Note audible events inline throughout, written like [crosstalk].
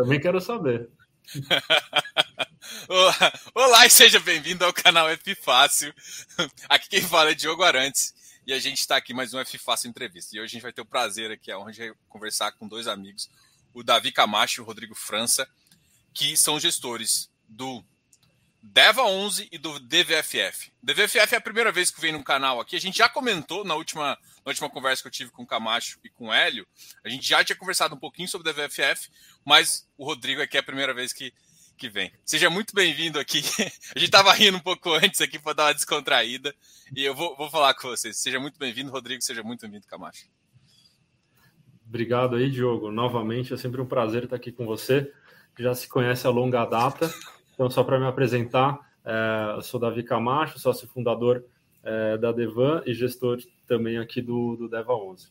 Também quero saber. [laughs] Olá e seja bem-vindo ao canal F Fácil. Aqui quem fala é Diogo Arantes e a gente está aqui mais um F Fácil Entrevista. E hoje a gente vai ter o prazer aqui, onde conversar com dois amigos, o Davi Camacho e o Rodrigo França, que são gestores do Deva 11 e do DVFF. DVFF é a primeira vez que vem no canal aqui. A gente já comentou na última, na última conversa que eu tive com o Camacho e com o Hélio. A gente já tinha conversado um pouquinho sobre DVFF, mas o Rodrigo aqui é a primeira vez que, que vem. Seja muito bem-vindo aqui. [laughs] A gente estava rindo um pouco antes aqui para dar uma descontraída. E eu vou, vou falar com vocês. Seja muito bem-vindo, Rodrigo. Seja muito bem-vindo, Camacho. Obrigado aí, Diogo. Novamente, é sempre um prazer estar aqui com você. Já se conhece a longa data. Então, só para me apresentar, é, eu sou Davi Camacho, sócio fundador é, da Devan e gestor também aqui do, do Deva 11.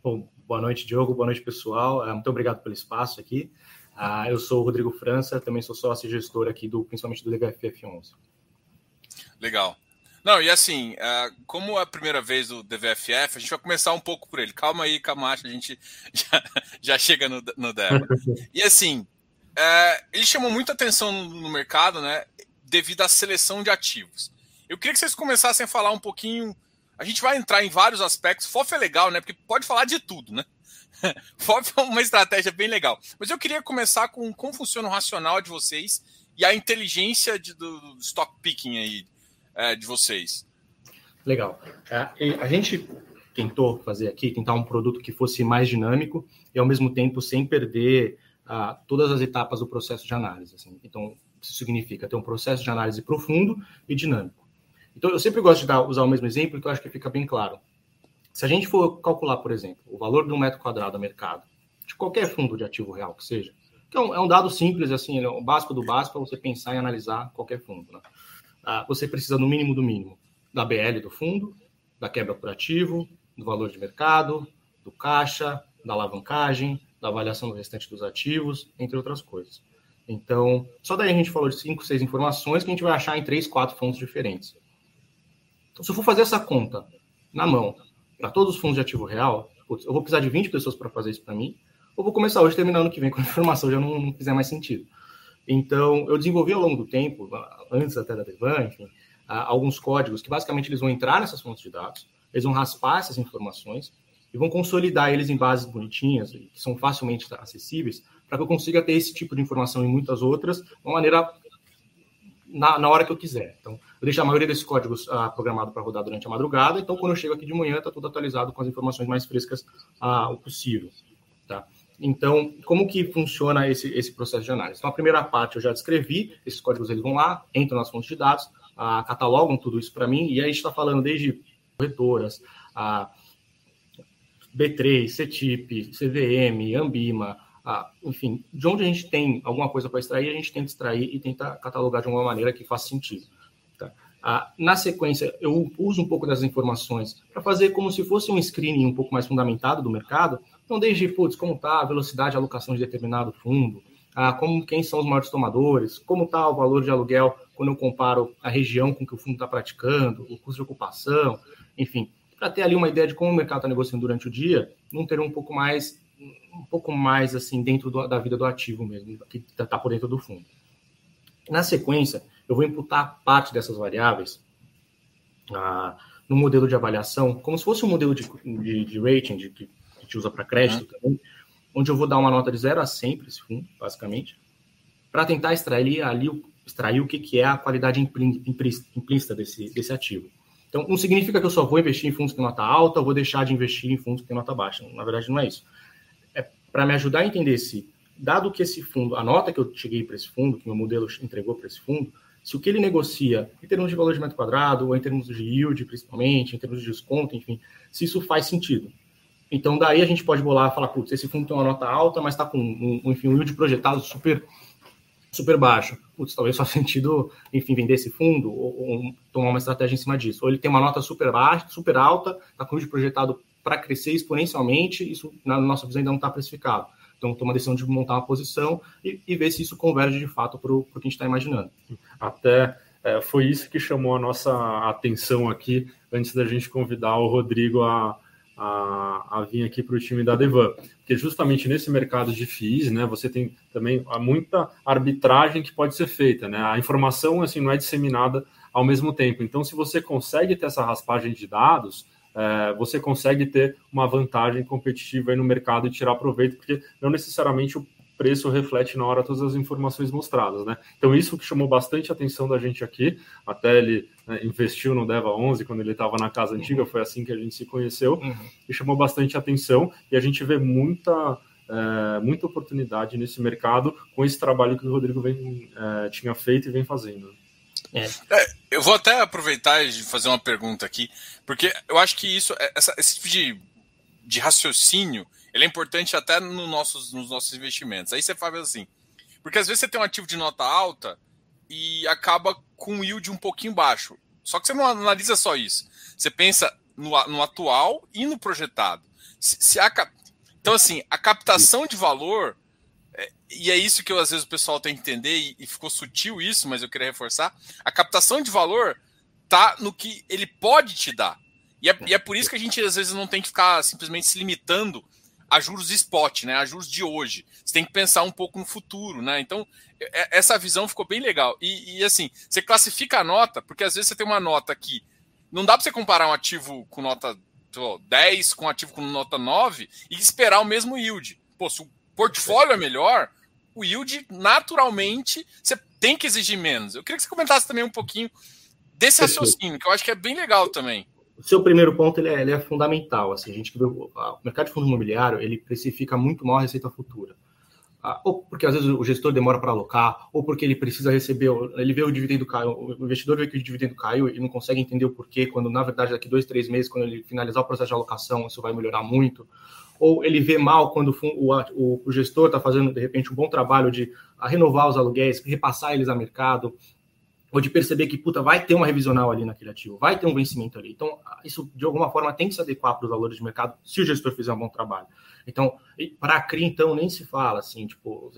Bom, boa noite, Diogo, boa noite, pessoal. É, muito obrigado pelo espaço aqui. Ah, eu sou o Rodrigo França, também sou sócio e gestor aqui, do, principalmente do DVFF 11. Legal. Não, e assim, é, como é a primeira vez do DVFF, a gente vai começar um pouco por ele. Calma aí, Camacho, a gente [laughs] já, já chega no, no Deva. E assim, ele chamou muita atenção no, no, mercado, né? Devido à seleção de ativos. Eu queria que vocês começassem a falar um pouquinho. A gente vai entrar em vários aspectos. FOF é legal, né? Porque pode falar de tudo, né? [laughs] FOF é uma estratégia bem legal. Mas eu queria começar com como funciona o racional de vocês e a inteligência de, do, do stock picking aí é, de vocês. Legal. É, a gente tentou fazer aqui, tentar um produto que fosse mais dinâmico e ao mesmo tempo sem perder a todas as etapas do processo de análise. Assim. Então, isso significa ter um processo de análise profundo e dinâmico. Então, eu sempre gosto de dar, usar o mesmo exemplo, que então eu acho que fica bem claro. Se a gente for calcular, por exemplo, o valor de um metro quadrado a mercado, de qualquer fundo de ativo real que seja, que é um, é um dado simples, assim, é o básico do básico para você pensar e analisar qualquer fundo. Né? Ah, você precisa, no mínimo do mínimo, da BL do fundo, da quebra por ativo, do valor de mercado, do caixa, da alavancagem, da avaliação do restante dos ativos, entre outras coisas. Então, só daí a gente falou de cinco, seis informações que a gente vai achar em três, quatro fontes diferentes. Então, se eu for fazer essa conta na mão para todos os fundos de ativo real, putz, eu vou precisar de 20 pessoas para fazer isso para mim, ou vou começar hoje terminando que vem com a informação já não, não fizer mais sentido. Então, eu desenvolvi ao longo do tempo, antes até da Devan, enfim, alguns códigos que basicamente eles vão entrar nessas fontes de dados, eles vão raspar essas informações e vão consolidar eles em bases bonitinhas, que são facilmente acessíveis, para que eu consiga ter esse tipo de informação e muitas outras de uma maneira na, na hora que eu quiser. Então, eu deixo a maioria desses códigos ah, programado para rodar durante a madrugada, então quando eu chego aqui de manhã está tudo atualizado com as informações mais frescas ah, o possível. Tá? Então, como que funciona esse, esse processo de análise? Então, a primeira parte eu já descrevi, esses códigos eles vão lá, entram nas fontes de dados, ah, catalogam tudo isso para mim, e aí a gente está falando desde corretoras, a B3, CTIP, CVM, Ambima, ah, enfim, de onde a gente tem alguma coisa para extrair, a gente tenta extrair e tenta catalogar de uma maneira que faça sentido. Tá? Ah, na sequência, eu uso um pouco dessas informações para fazer como se fosse um screening um pouco mais fundamentado do mercado. Então, desde, putz, como está a velocidade de alocação de determinado fundo, ah, como quem são os maiores tomadores, como está o valor de aluguel quando eu comparo a região com que o fundo está praticando, o custo de ocupação, enfim, para ter ali uma ideia de como o mercado está negociando durante o dia, não ter um pouco mais, um pouco mais assim dentro do, da vida do ativo mesmo, que está tá por dentro do fundo. Na sequência, eu vou imputar parte dessas variáveis ah, no modelo de avaliação, como se fosse um modelo de, de, de rating de, que a gente usa para crédito também, onde eu vou dar uma nota de 0 a 100 para esse fundo, basicamente, para tentar extrair ali, extrair o que, que é a qualidade implícita desse, desse ativo. Então, não significa que eu só vou investir em fundos que têm nota alta, ou vou deixar de investir em fundos que têm nota baixa. Na verdade, não é isso. Para me ajudar a entender se, dado que esse fundo, a nota que eu cheguei para esse fundo, que meu modelo entregou para esse fundo, se o que ele negocia em termos de valor de metro quadrado, ou em termos de yield, principalmente, em termos de desconto, enfim, se isso faz sentido. Então, daí a gente pode bolar e falar, putz, esse fundo tem uma nota alta, mas está com um, enfim, um yield projetado super super baixo. Putz, talvez faça [laughs] sentido, enfim, vender esse fundo ou, ou, tomar uma estratégia em cima disso. Ou ele tem uma nota super baixa, super alta, está com o projetado para crescer exponencialmente, isso na nossa visão ainda não está precificado. Então, toma a decisão de montar uma posição e, e ver se isso converge de fato para o que a gente está imaginando. Até é, foi isso que chamou a nossa atenção aqui, antes da gente convidar o Rodrigo a, a, a vir aqui para o time da Devan, porque justamente nesse mercado de FIIs, né, você tem também muita arbitragem que pode ser feita, né? A informação assim não é disseminada ao mesmo tempo. Então, se você consegue ter essa raspagem de dados, é, você consegue ter uma vantagem competitiva no mercado e tirar proveito, porque não necessariamente o preço reflete na hora todas as informações mostradas, né? Então isso que chamou bastante atenção da gente aqui, até ele né, investiu no Deva 11 quando ele estava na casa antiga, foi assim que a gente se conheceu uhum. e chamou bastante atenção e a gente vê muita é, muita oportunidade nesse mercado com esse trabalho que o Rodrigo vem, é, tinha feito e vem fazendo. É. é eu vou até aproveitar e fazer uma pergunta aqui, porque eu acho que isso, é, essa, esse tipo de, de raciocínio ele é importante até no nossos, nos nossos investimentos. Aí você faz assim, porque às vezes você tem um ativo de nota alta e acaba com um yield um pouquinho baixo. Só que você não analisa só isso. Você pensa no, no atual e no projetado. Se, se a, então, assim, a captação de valor, e é isso que eu, às vezes o pessoal tem que entender, e, e ficou sutil isso, mas eu queria reforçar. A captação de valor tá no que ele pode te dar. E é, e é, por isso que a gente às vezes não tem que ficar simplesmente se limitando a juros spot, né? A juros de hoje. Você tem que pensar um pouco no futuro, né? Então, é, essa visão ficou bem legal. E, e, assim, você classifica a nota, porque às vezes você tem uma nota que não dá para você comparar um ativo com nota 10 com um ativo com nota 9 e esperar o mesmo yield. Pô, se o portfólio é melhor, o yield naturalmente você tem que exigir menos. Eu queria que você comentasse também um pouquinho desse raciocínio, que eu acho que é bem legal também o seu primeiro ponto ele é, ele é fundamental. Assim, a gente o mercado de fundo imobiliário ele precifica muito mal a receita futura. Ah, ou porque às vezes o gestor demora para alocar, ou porque ele precisa receber, ele vê o dividendo caiu, o investidor vê que o dividendo caiu e não consegue entender o porquê, quando na verdade daqui dois, três meses, quando ele finalizar o processo de alocação, isso vai melhorar muito. Ou ele vê mal quando o, o, o gestor está fazendo, de repente, um bom trabalho de renovar os aluguéis, repassar eles a mercado, ou de perceber que, puta, vai ter uma revisional ali naquele ativo, vai ter um vencimento ali. Então, isso, de alguma forma, tem que se adequar para os valores de mercado se o gestor fizer um bom trabalho. Então, para a CRI, então, nem se fala, assim, tipo,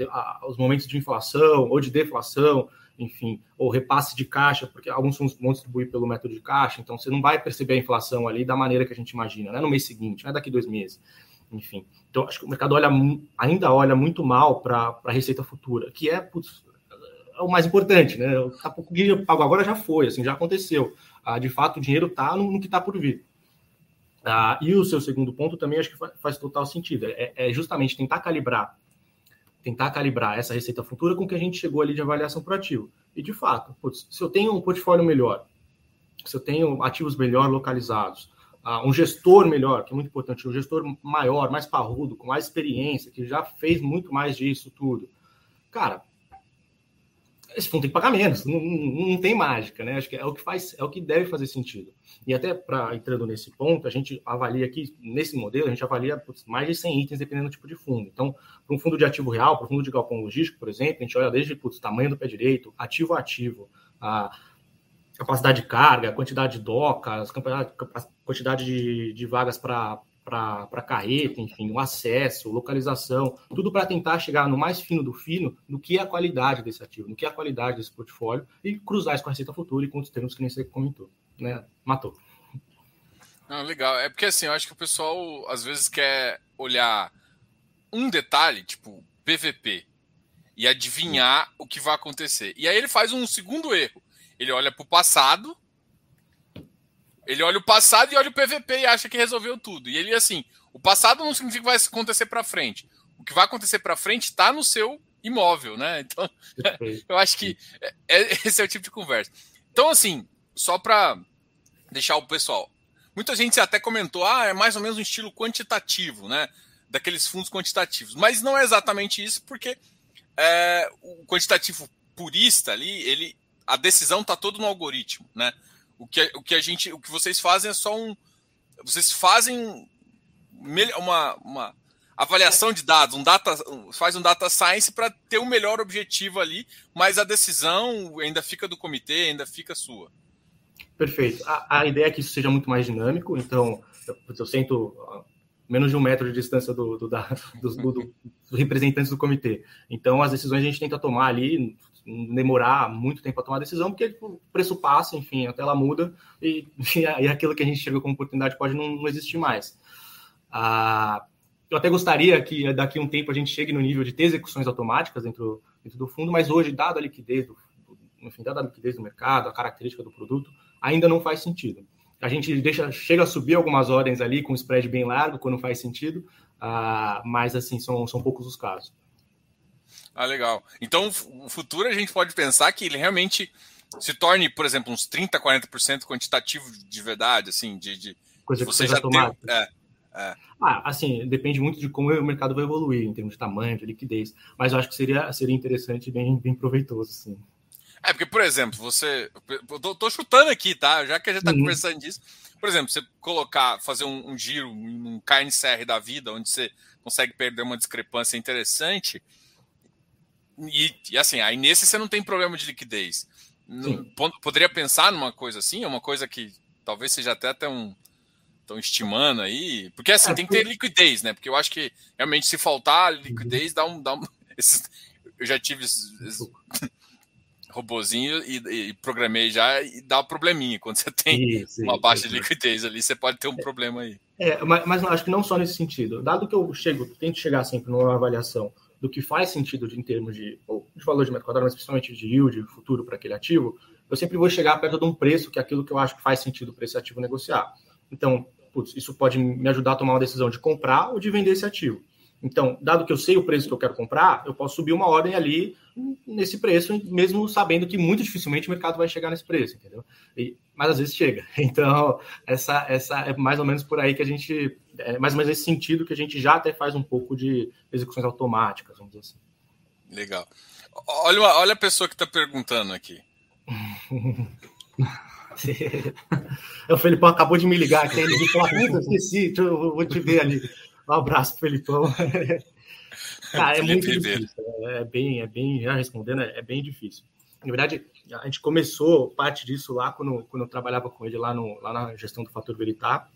os momentos de inflação ou de deflação, enfim, ou repasse de caixa, porque alguns fundos vão distribuir pelo método de caixa, então você não vai perceber a inflação ali da maneira que a gente imagina, não é no mês seguinte, não é daqui dois meses, enfim. Então, acho que o mercado olha, ainda olha muito mal para a receita futura, que é, putz, é o mais importante, né? O que eu pago agora já foi, assim, já aconteceu. Ah, de fato, o dinheiro está no, no, que está por vir. Ah, e o seu segundo ponto também acho que faz, total sentido. É, é, justamente tentar calibrar, tentar calibrar essa receita futura com que a gente chegou ali de avaliação por ativo. E de fato, putz, se eu tenho um portfólio melhor, se eu tenho ativos melhor localizados, um gestor melhor, que é muito importante, um gestor maior, mais parrudo, com mais experiência, que já fez muito mais disso tudo. Cara, esse fundo tem que pagar menos, não, não, tem mágica, né? Acho que é o que faz, é o que deve fazer sentido. E até para entrando nesse ponto, a gente avalia aqui, nesse modelo, a gente avalia mais de 100 itens dependendo do tipo de fundo. Então, para um fundo de ativo real, para um fundo de galpão logístico, por exemplo, a gente olha desde putz, tamanho do pé direito, ativo a ativo, a capacidade de carga, quantidade de docas, quantidade de, de vagas para para carreta, enfim, o acesso, localização, tudo para tentar chegar no mais fino do fino do que é a qualidade desse ativo, no que é a qualidade desse portfólio e cruzar isso com a receita futura e com os termos que nem você comentou, né? Matou. Não, legal. É porque assim, eu acho que o pessoal às vezes quer olhar um detalhe, tipo PVP, e adivinhar Sim. o que vai acontecer. E aí ele faz um segundo erro. Ele olha para o passado ele olha o passado e olha o PVP e acha que resolveu tudo. E ele, assim, o passado não significa que vai acontecer para frente. O que vai acontecer para frente está no seu imóvel, né? Então, [laughs] eu acho que é, é, esse é o tipo de conversa. Então, assim, só para deixar o pessoal. Muita gente até comentou, ah, é mais ou menos um estilo quantitativo, né? Daqueles fundos quantitativos. Mas não é exatamente isso, porque é, o quantitativo purista ali, ele, a decisão está todo no algoritmo, né? O que, o que a gente, o que vocês fazem é só um, vocês fazem uma, uma avaliação de dados, um data, faz um data science para ter um melhor objetivo ali, mas a decisão ainda fica do comitê, ainda fica sua. Perfeito. A, a ideia é que isso seja muito mais dinâmico, então eu, eu sento menos de um metro de distância do, do, da, [laughs] do, do, dos representantes do comitê. Então, as decisões a gente tenta tomar ali demorar muito tempo a tomar a decisão, porque o preço passa, enfim, a tela muda e, [laughs] e aquilo que a gente chega como oportunidade pode não, não existir mais. Ah, eu até gostaria que daqui a um tempo a gente chegue no nível de ter execuções automáticas dentro, dentro do fundo, mas hoje, dado a liquidez, do, enfim, dada a liquidez do mercado, a característica do produto, ainda não faz sentido. A gente deixa, chega a subir algumas ordens ali com spread bem largo quando faz sentido, ah, mas assim, são, são poucos os casos. Ah, legal. Então, o futuro a gente pode pensar que ele realmente se torne, por exemplo, uns 30, 40% quantitativo de verdade, assim, de, de coisa que você já tem. É, é. Ah, assim, depende muito de como o mercado vai evoluir em termos de tamanho, de liquidez. Mas eu acho que seria, seria interessante e bem, bem proveitoso, sim. É, porque, por exemplo, você. Eu tô, tô chutando aqui, tá? Já que a gente tá uhum. conversando disso. Por exemplo, você colocar, fazer um, um giro, um carne CR da vida, onde você consegue perder uma discrepância interessante. E, e assim, aí nesse você não tem problema de liquidez. Não, poderia pensar numa coisa assim? É uma coisa que talvez seja até tão, tão estimando aí. Porque assim, é, tem que ter liquidez, né? Porque eu acho que realmente se faltar liquidez, dá um. Dá um [laughs] eu já tive [laughs] robozinho e, e, programei já e dá um probleminha. Quando você tem isso, uma baixa isso. de liquidez ali, você pode ter um problema aí. É, mas, mas acho que não só nesse sentido. Dado que eu chego, tento chegar sempre numa avaliação do que faz sentido de, em termos de, de valor de metro quadrado, mas principalmente de yield futuro para aquele ativo, eu sempre vou chegar perto de um preço que é aquilo que eu acho que faz sentido para esse ativo negociar. Então, putz, isso pode me ajudar a tomar uma decisão de comprar ou de vender esse ativo. Então, dado que eu sei o preço que eu quero comprar, eu posso subir uma ordem ali nesse preço, mesmo sabendo que muito dificilmente o mercado vai chegar nesse preço, entendeu? E, mas às vezes chega. [laughs] Então, essa, essa é mais ou menos por aí que a gente, é mais ou menos nesse sentido que a gente já até faz um pouco de execuções automáticas, vamos dizer assim. Legal. Olha, olha a pessoa que está perguntando aqui. [laughs] o Felipão acabou de me ligar aqui, ele me falou, puta, esqueci, eu vou te ver ali. Um abraço, Felipão. [laughs] Cara, é muito difícil. É bem, é bem, já respondendo, é bem difícil. Na verdade, a gente começou parte disso lá quando, quando eu trabalhava com ele lá, no, lá na gestão do fator Veritar,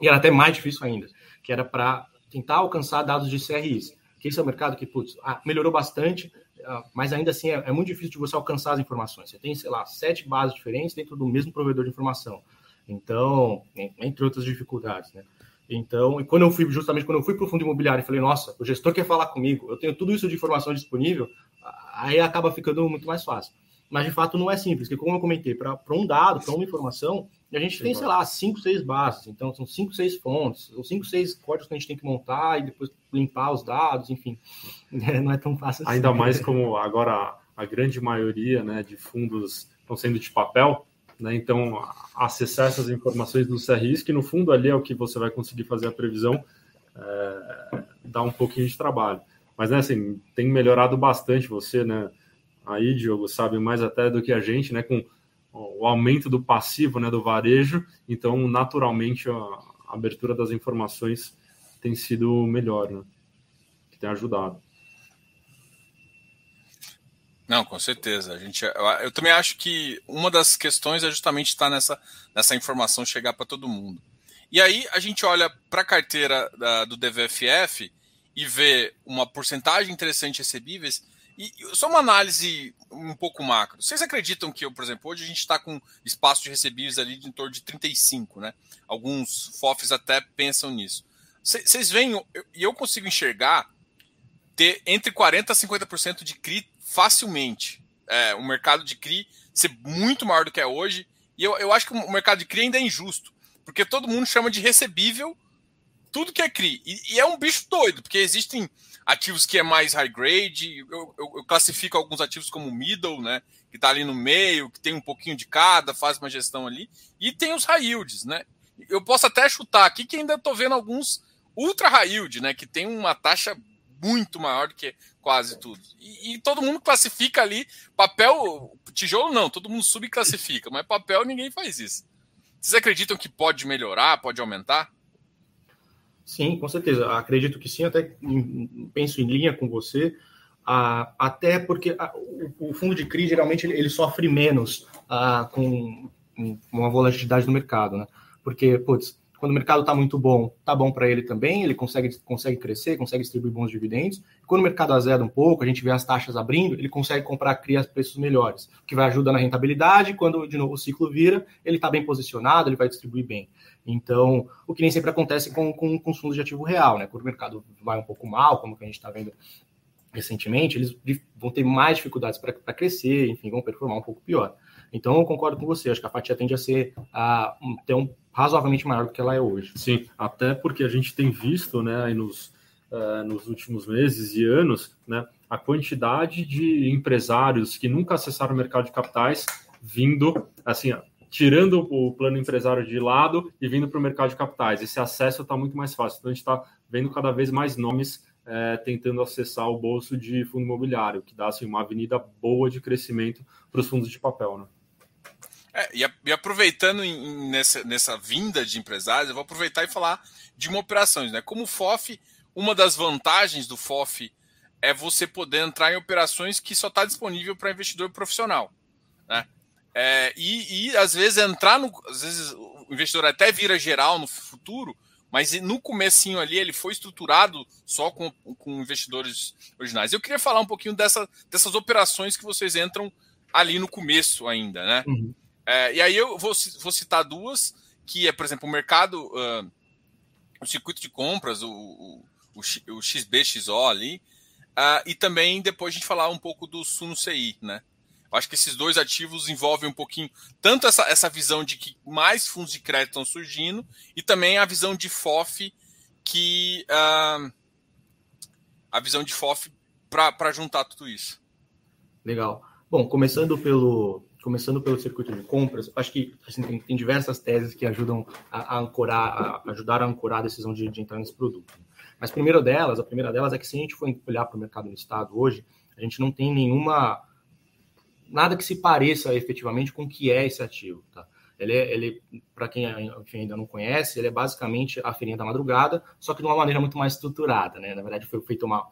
e era até mais difícil ainda, que era para tentar alcançar dados de CRIs, que esse é o mercado que, putz, ah, melhorou bastante, ah, mas ainda assim é, é, muito difícil de você alcançar as informações. Você tem, sei lá, sete bases diferentes dentro do mesmo provedor de informação. Então, entre outras dificuldades, né? Então, e quando eu fui, justamente quando eu fui para o fundo imobiliário e falei, nossa, o gestor quer falar comigo, eu tenho tudo isso de informação disponível, aí acaba ficando muito mais fácil. Mas de fato não é simples, porque como eu comentei, para um dado, para uma informação, a gente tem, sei lá, cinco, seis bases. Então, são cinco, seis fontes, ou cinco, seis códigos que a gente tem que montar e depois limpar os dados, enfim. [laughs] É, não é tão fácil assim. Ainda mais como agora a grande maioria né, de fundos estão sendo de papel, né? Então, acessar essas informações do CRIs, que no fundo ali é o que você vai conseguir fazer a previsão, é, dá um pouquinho de trabalho. Mas, né, assim, tem melhorado bastante você, né? Aí, Diogo, sabe mais até do que a gente, né? Com o aumento do passivo, né, do varejo, então, naturalmente, a abertura das informações tem sido melhor, né? Que tem ajudado. Não, com certeza. A gente, eu, eu, também acho que uma das questões é justamente estar nessa, nessa informação chegar para todo mundo. E aí a gente olha para a carteira da, do DVFF e vê uma porcentagem interessante recebíveis. E só uma análise um pouco macro. Vocês acreditam que, por exemplo, hoje a gente está com espaço de recebíveis ali de em torno de 35, né? Alguns FOFs até pensam nisso. Vocês veem, e eu consigo enxergar ter entre 40% a 50% de CRI facilmente. É, o mercado de CRI ser muito maior do que é hoje. E eu, eu acho que o mercado de CRI ainda é injusto, porque todo mundo chama de recebível tudo que é CRI. E, e é um bicho doido, porque existem ativos que é mais high grade, eu, eu, eu classifico alguns ativos como middle, né? Que está ali no meio, que tem um pouquinho de cada, faz uma gestão ali, e tem os high yields, né? Eu posso até chutar aqui que ainda estou vendo alguns ultra high yield, né? Que tem uma taxa muito maior do que quase tudo. E, e, todo mundo classifica ali papel, tijolo não, todo mundo subclassifica, mas papel ninguém faz isso. Vocês acreditam que pode melhorar, pode aumentar? Sim, com certeza. Acredito que sim, até penso em linha com você. Ah, até porque o, o, fundo de CRI geralmente ele, ele sofre menos ah, com, com uma volatilidade no mercado, né? Porque, putz, quando o mercado está muito bom, está bom para ele também, ele consegue, consegue crescer, consegue distribuir bons dividendos. Quando o mercado azeda um pouco, a gente vê as taxas abrindo, ele consegue comprar cria preços melhores, o que vai ajudar na rentabilidade. Quando, de novo, o ciclo vira, ele está bem posicionado, ele vai distribuir bem. Então, o que nem sempre acontece com, com, com os fundos de ativo real, né? Quando o mercado vai um pouco mal, como que a gente está vendo recentemente, eles vão ter mais dificuldades para crescer, enfim, vão performar um pouco pior. Então, eu concordo com você, acho que a fatia tende a ser a ter um razoavelmente maior do que ela é hoje. Sim, até porque a gente tem visto, né, aí nos, uh, nos últimos meses e anos, né, a quantidade de empresários que nunca acessaram o mercado de capitais vindo, assim, tirando o plano empresário de lado e vindo para o mercado de capitais. Esse acesso está muito mais fácil. Então, a gente está vendo cada vez mais nomes é, tentando acessar o bolso de fundo imobiliário, que dá assim, uma avenida boa de crescimento para os fundos de papel. Né? É, e, a, e, aproveitando em, nessa, nessa vinda de empresários, eu vou aproveitar e falar de uma operações. Né? Como o FOF, uma das vantagens do FOF é você poder entrar em operações que só está disponível para investidor profissional. Né? É, e, e, às vezes entrar no. Às vezes o investidor até vira geral no futuro, mas no comecinho ali ele foi estruturado só com, com investidores originais. Eu queria falar um pouquinho dessa, dessas operações que vocês entram ali no começo ainda, né? Uhum. É, e aí eu vou, vou, citar duas, que é, por exemplo, o mercado, uh, o circuito de compras, o, o, o XBXO ali, uh, e também depois a gente falar um pouco do Suno CI, né? Acho que esses dois ativos envolvem um pouquinho tanto essa, essa visão de que mais fundos de crédito estão surgindo e também a visão de FOF que uh, a visão de FOF para juntar tudo isso. Legal. Bom, começando pelo começando pelo circuito de compras, acho que assim, tem, tem, diversas teses que ajudam a, a ancorar, a, ajudar a ancorar a decisão de, de entrar nesse produto. Mas a primeira delas, a primeira delas é que se a gente for olhar para o mercado no estado hoje, a gente não tem nenhuma nada que se pareça efetivamente com o que é esse ativo. Tá? Ele, é, ele para quem ainda não conhece, ele é basicamente a feirinha da madrugada, só que de uma maneira muito mais estruturada. Né? Na verdade, foi feito uma.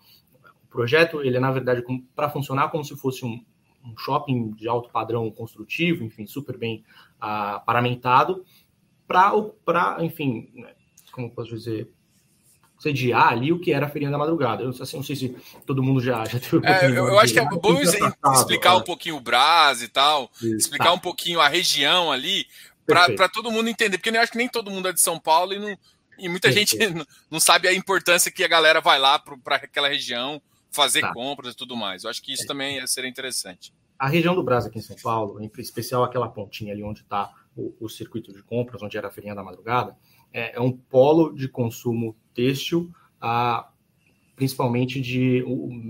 O projeto, ele é, na verdade, para funcionar como se fosse um, um, shopping de alto padrão construtivo, enfim, super bem uh, paramentado, para, enfim, né, como posso dizer, sediar ali o que era a Feirinha da Madrugada. Eu assim, não sei se todo mundo já, já teve é, Eu, eu acho que é bom explicar um pouquinho o Brás e tal, Isso, explicar tá. um pouquinho a região ali, para todo mundo entender, porque eu acho que nem todo mundo é de São Paulo e, não, e muita Perfeito. gente [laughs] não, sabe a importância que a galera vai lá para aquela região fazer tá. compras e tudo mais. Eu acho que isso é. também seria interessante. A região do Brás aqui em São Paulo, em especial aquela pontinha ali onde está o, o circuito de compras, onde era a Feirinha da Madrugada, é, é um polo de consumo têxtil, a, principalmente de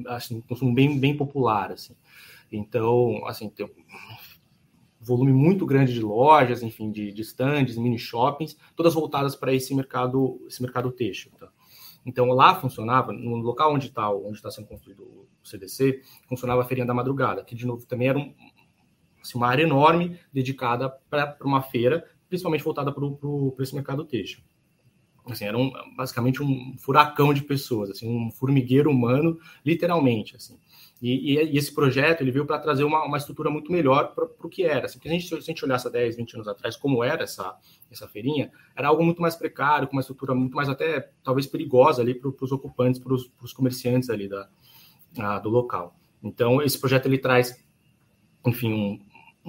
assim, consumo bem, bem popular. Assim. Então, assim, tem um volume muito grande de lojas, enfim, de, de stands, mini shoppings, todas voltadas para esse mercado, esse mercado têxtil. Tá? Então, lá funcionava, no local onde está onde está sendo construído o CDC, funcionava a Feirinha da Madrugada, que, de novo, também era um, assim, uma área enorme dedicada para uma feira principalmente voltada para esse mercado têxtil. Assim, era um, basicamente um furacão de pessoas, assim, um formigueiro humano, literalmente. Assim. E, e, e esse projeto ele veio para trazer uma, uma estrutura muito melhor para o que era. Assim, porque a gente, se a gente olhasse há 10, 20 anos atrás, como era essa, essa feirinha, era algo muito mais precário, com uma estrutura muito mais até talvez perigosa ali para os ocupantes, para os comerciantes ali da, a, do local. Então, esse projeto ele traz, enfim, um,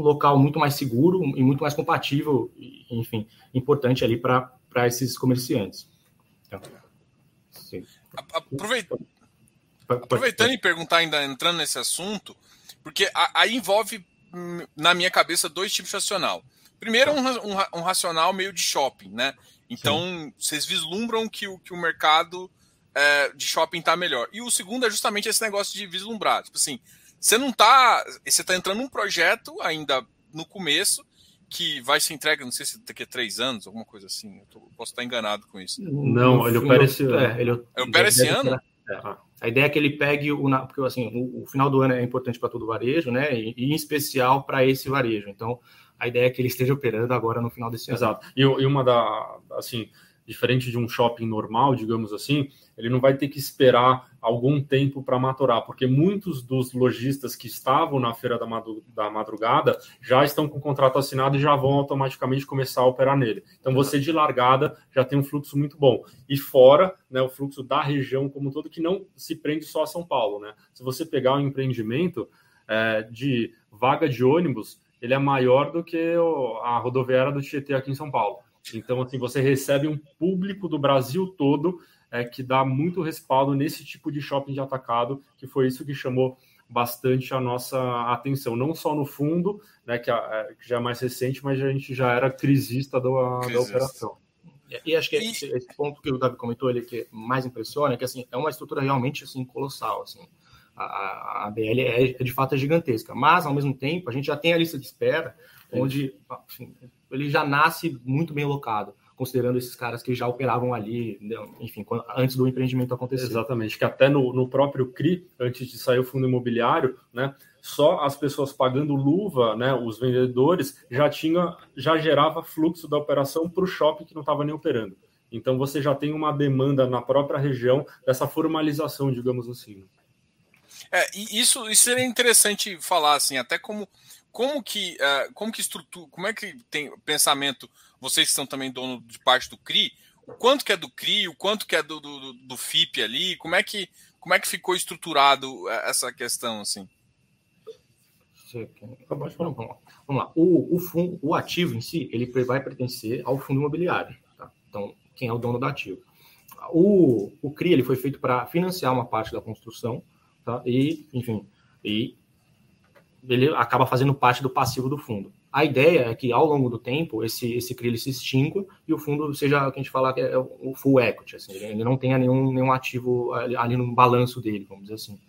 um local muito mais seguro e muito mais compatível, enfim, importante ali para esses comerciantes. Então, Aproveita, aproveitando e perguntar ainda, entrando nesse assunto, porque aí envolve, hum, na minha cabeça, dois tipos de racional. Primeiro, um, um, um racional meio de shopping, né? Então, Sim. vocês vislumbram que o, que o mercado é, de shopping está melhor. E o segundo é justamente esse negócio de vislumbrar. Tipo assim, você não tá. Você tá entrando num projeto ainda no começo, que vai ser entregue, não sei se daqui a três anos, alguma coisa assim. Eu tô, posso estar enganado com isso. Não, ele opera esse ano. É, ele, ele opera esse ano? É. A ideia é que ele pegue o. Porque assim, o, o final do ano é importante para todo o varejo, né? E, e em especial para esse varejo. Então, a ideia é que ele esteja operando agora no final desse ano. Exato. E, e uma da. Assim, diferente de um shopping normal, digamos assim, ele não vai ter que esperar algum tempo para maturar, porque muitos dos lojistas que estavam na feira da madrugada já estão com o contrato assinado e já vão automaticamente começar a operar nele. Então você de largada já tem um fluxo muito bom. E fora, né, o fluxo da região como um todo, que não se prende só a São Paulo. Né? Se você pegar um empreendimento é, de vaga de ônibus, ele é maior do que a rodoviária do Tietê aqui em São Paulo. Então, assim, você recebe um público do Brasil todo é, que dá muito respaldo nesse tipo de shopping de atacado, que foi isso que chamou bastante a nossa atenção, não só no fundo, né, que, é, que já é mais recente, mas a gente já era crisista do, da operação. E, e acho que e... Esse, esse, ponto que o Davi comentou, ele que mais impressiona, é que assim, é uma estrutura realmente assim, colossal. Assim. A, a BL é, é, de fato é gigantesca, mas ao mesmo tempo a gente já tem a lista de espera, onde assim, ele já nasce muito bem locado considerando esses caras que já operavam ali, enfim, antes do empreendimento acontecer. Exatamente, que até no, no próprio CRI, antes de sair o fundo imobiliário, né, só as pessoas pagando luva, né, os vendedores, já tinha, já gerava fluxo da operação para o shopping que não estava nem operando. Então você já tem uma demanda na própria região dessa formalização, digamos assim. É, isso, isso seria interessante falar, assim, até como, como que, uh, como que estrutura, como é que tem pensamento vocês que são também dono de parte do CRI, o quanto que é do CRI, o quanto que é do, do, do FIP ali, como é que como é que ficou estruturado é, essa questão assim? Vamos lá. O, o, fundo, o ativo em si, ele vai pertencer ao fundo imobiliário. Tá? Então, quem é o dono do ativo? O, o CRI ele foi feito para financiar uma parte da construção, tá? E, enfim, e ele acaba fazendo parte do passivo do fundo. A ideia é que, ao longo do tempo, esse, esse CRI se extingua e o fundo seja o que a gente fala que é o full equity, assim, ele não tenha nenhum, nenhum ativo ali, ali no balanço dele, vamos dizer assim.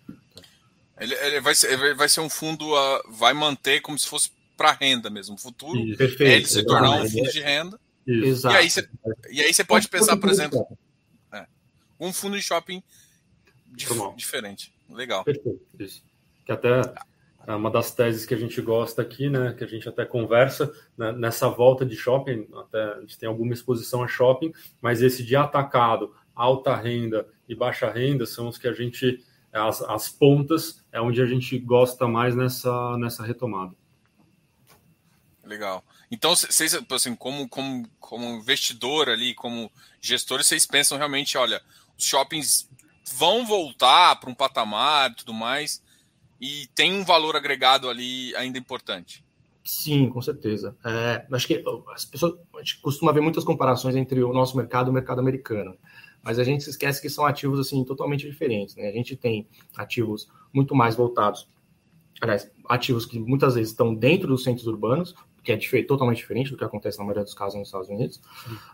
Ele, ele, vai, ser, ele vai ser um fundo, uh, vai manter como se fosse para renda mesmo. No futuro, Isso, perfeito, ele se tornar um fundo de renda. Isso. E aí você, e aí você pode pensar, por exemplo, é, um fundo de shopping dif diferente. Legal. Perfeito. Isso. Que até é uma das teses que a gente gosta aqui, né, que a gente até conversa né, nessa volta de shopping, até a gente tem alguma exposição a shopping, mas esse de atacado, alta renda e baixa renda são os que a gente as, as pontas é onde a gente gosta mais nessa nessa retomada. Legal. Então, vocês, assim, como, como, como investidor ali, como gestor, vocês pensam realmente, olha, os shoppings vão voltar para um patamar e tudo mais, e tem um valor agregado ali ainda importante. Sim, com certeza. É, acho que as pessoas a gente costuma ver muitas comparações entre o nosso mercado e o mercado americano, mas a gente se esquece que são ativos assim totalmente diferentes. Né? A gente tem ativos muito mais voltados, aliás, ativos que muitas vezes estão dentro dos centros urbanos, que é totalmente diferente do que acontece na maioria dos casos nos Estados Unidos.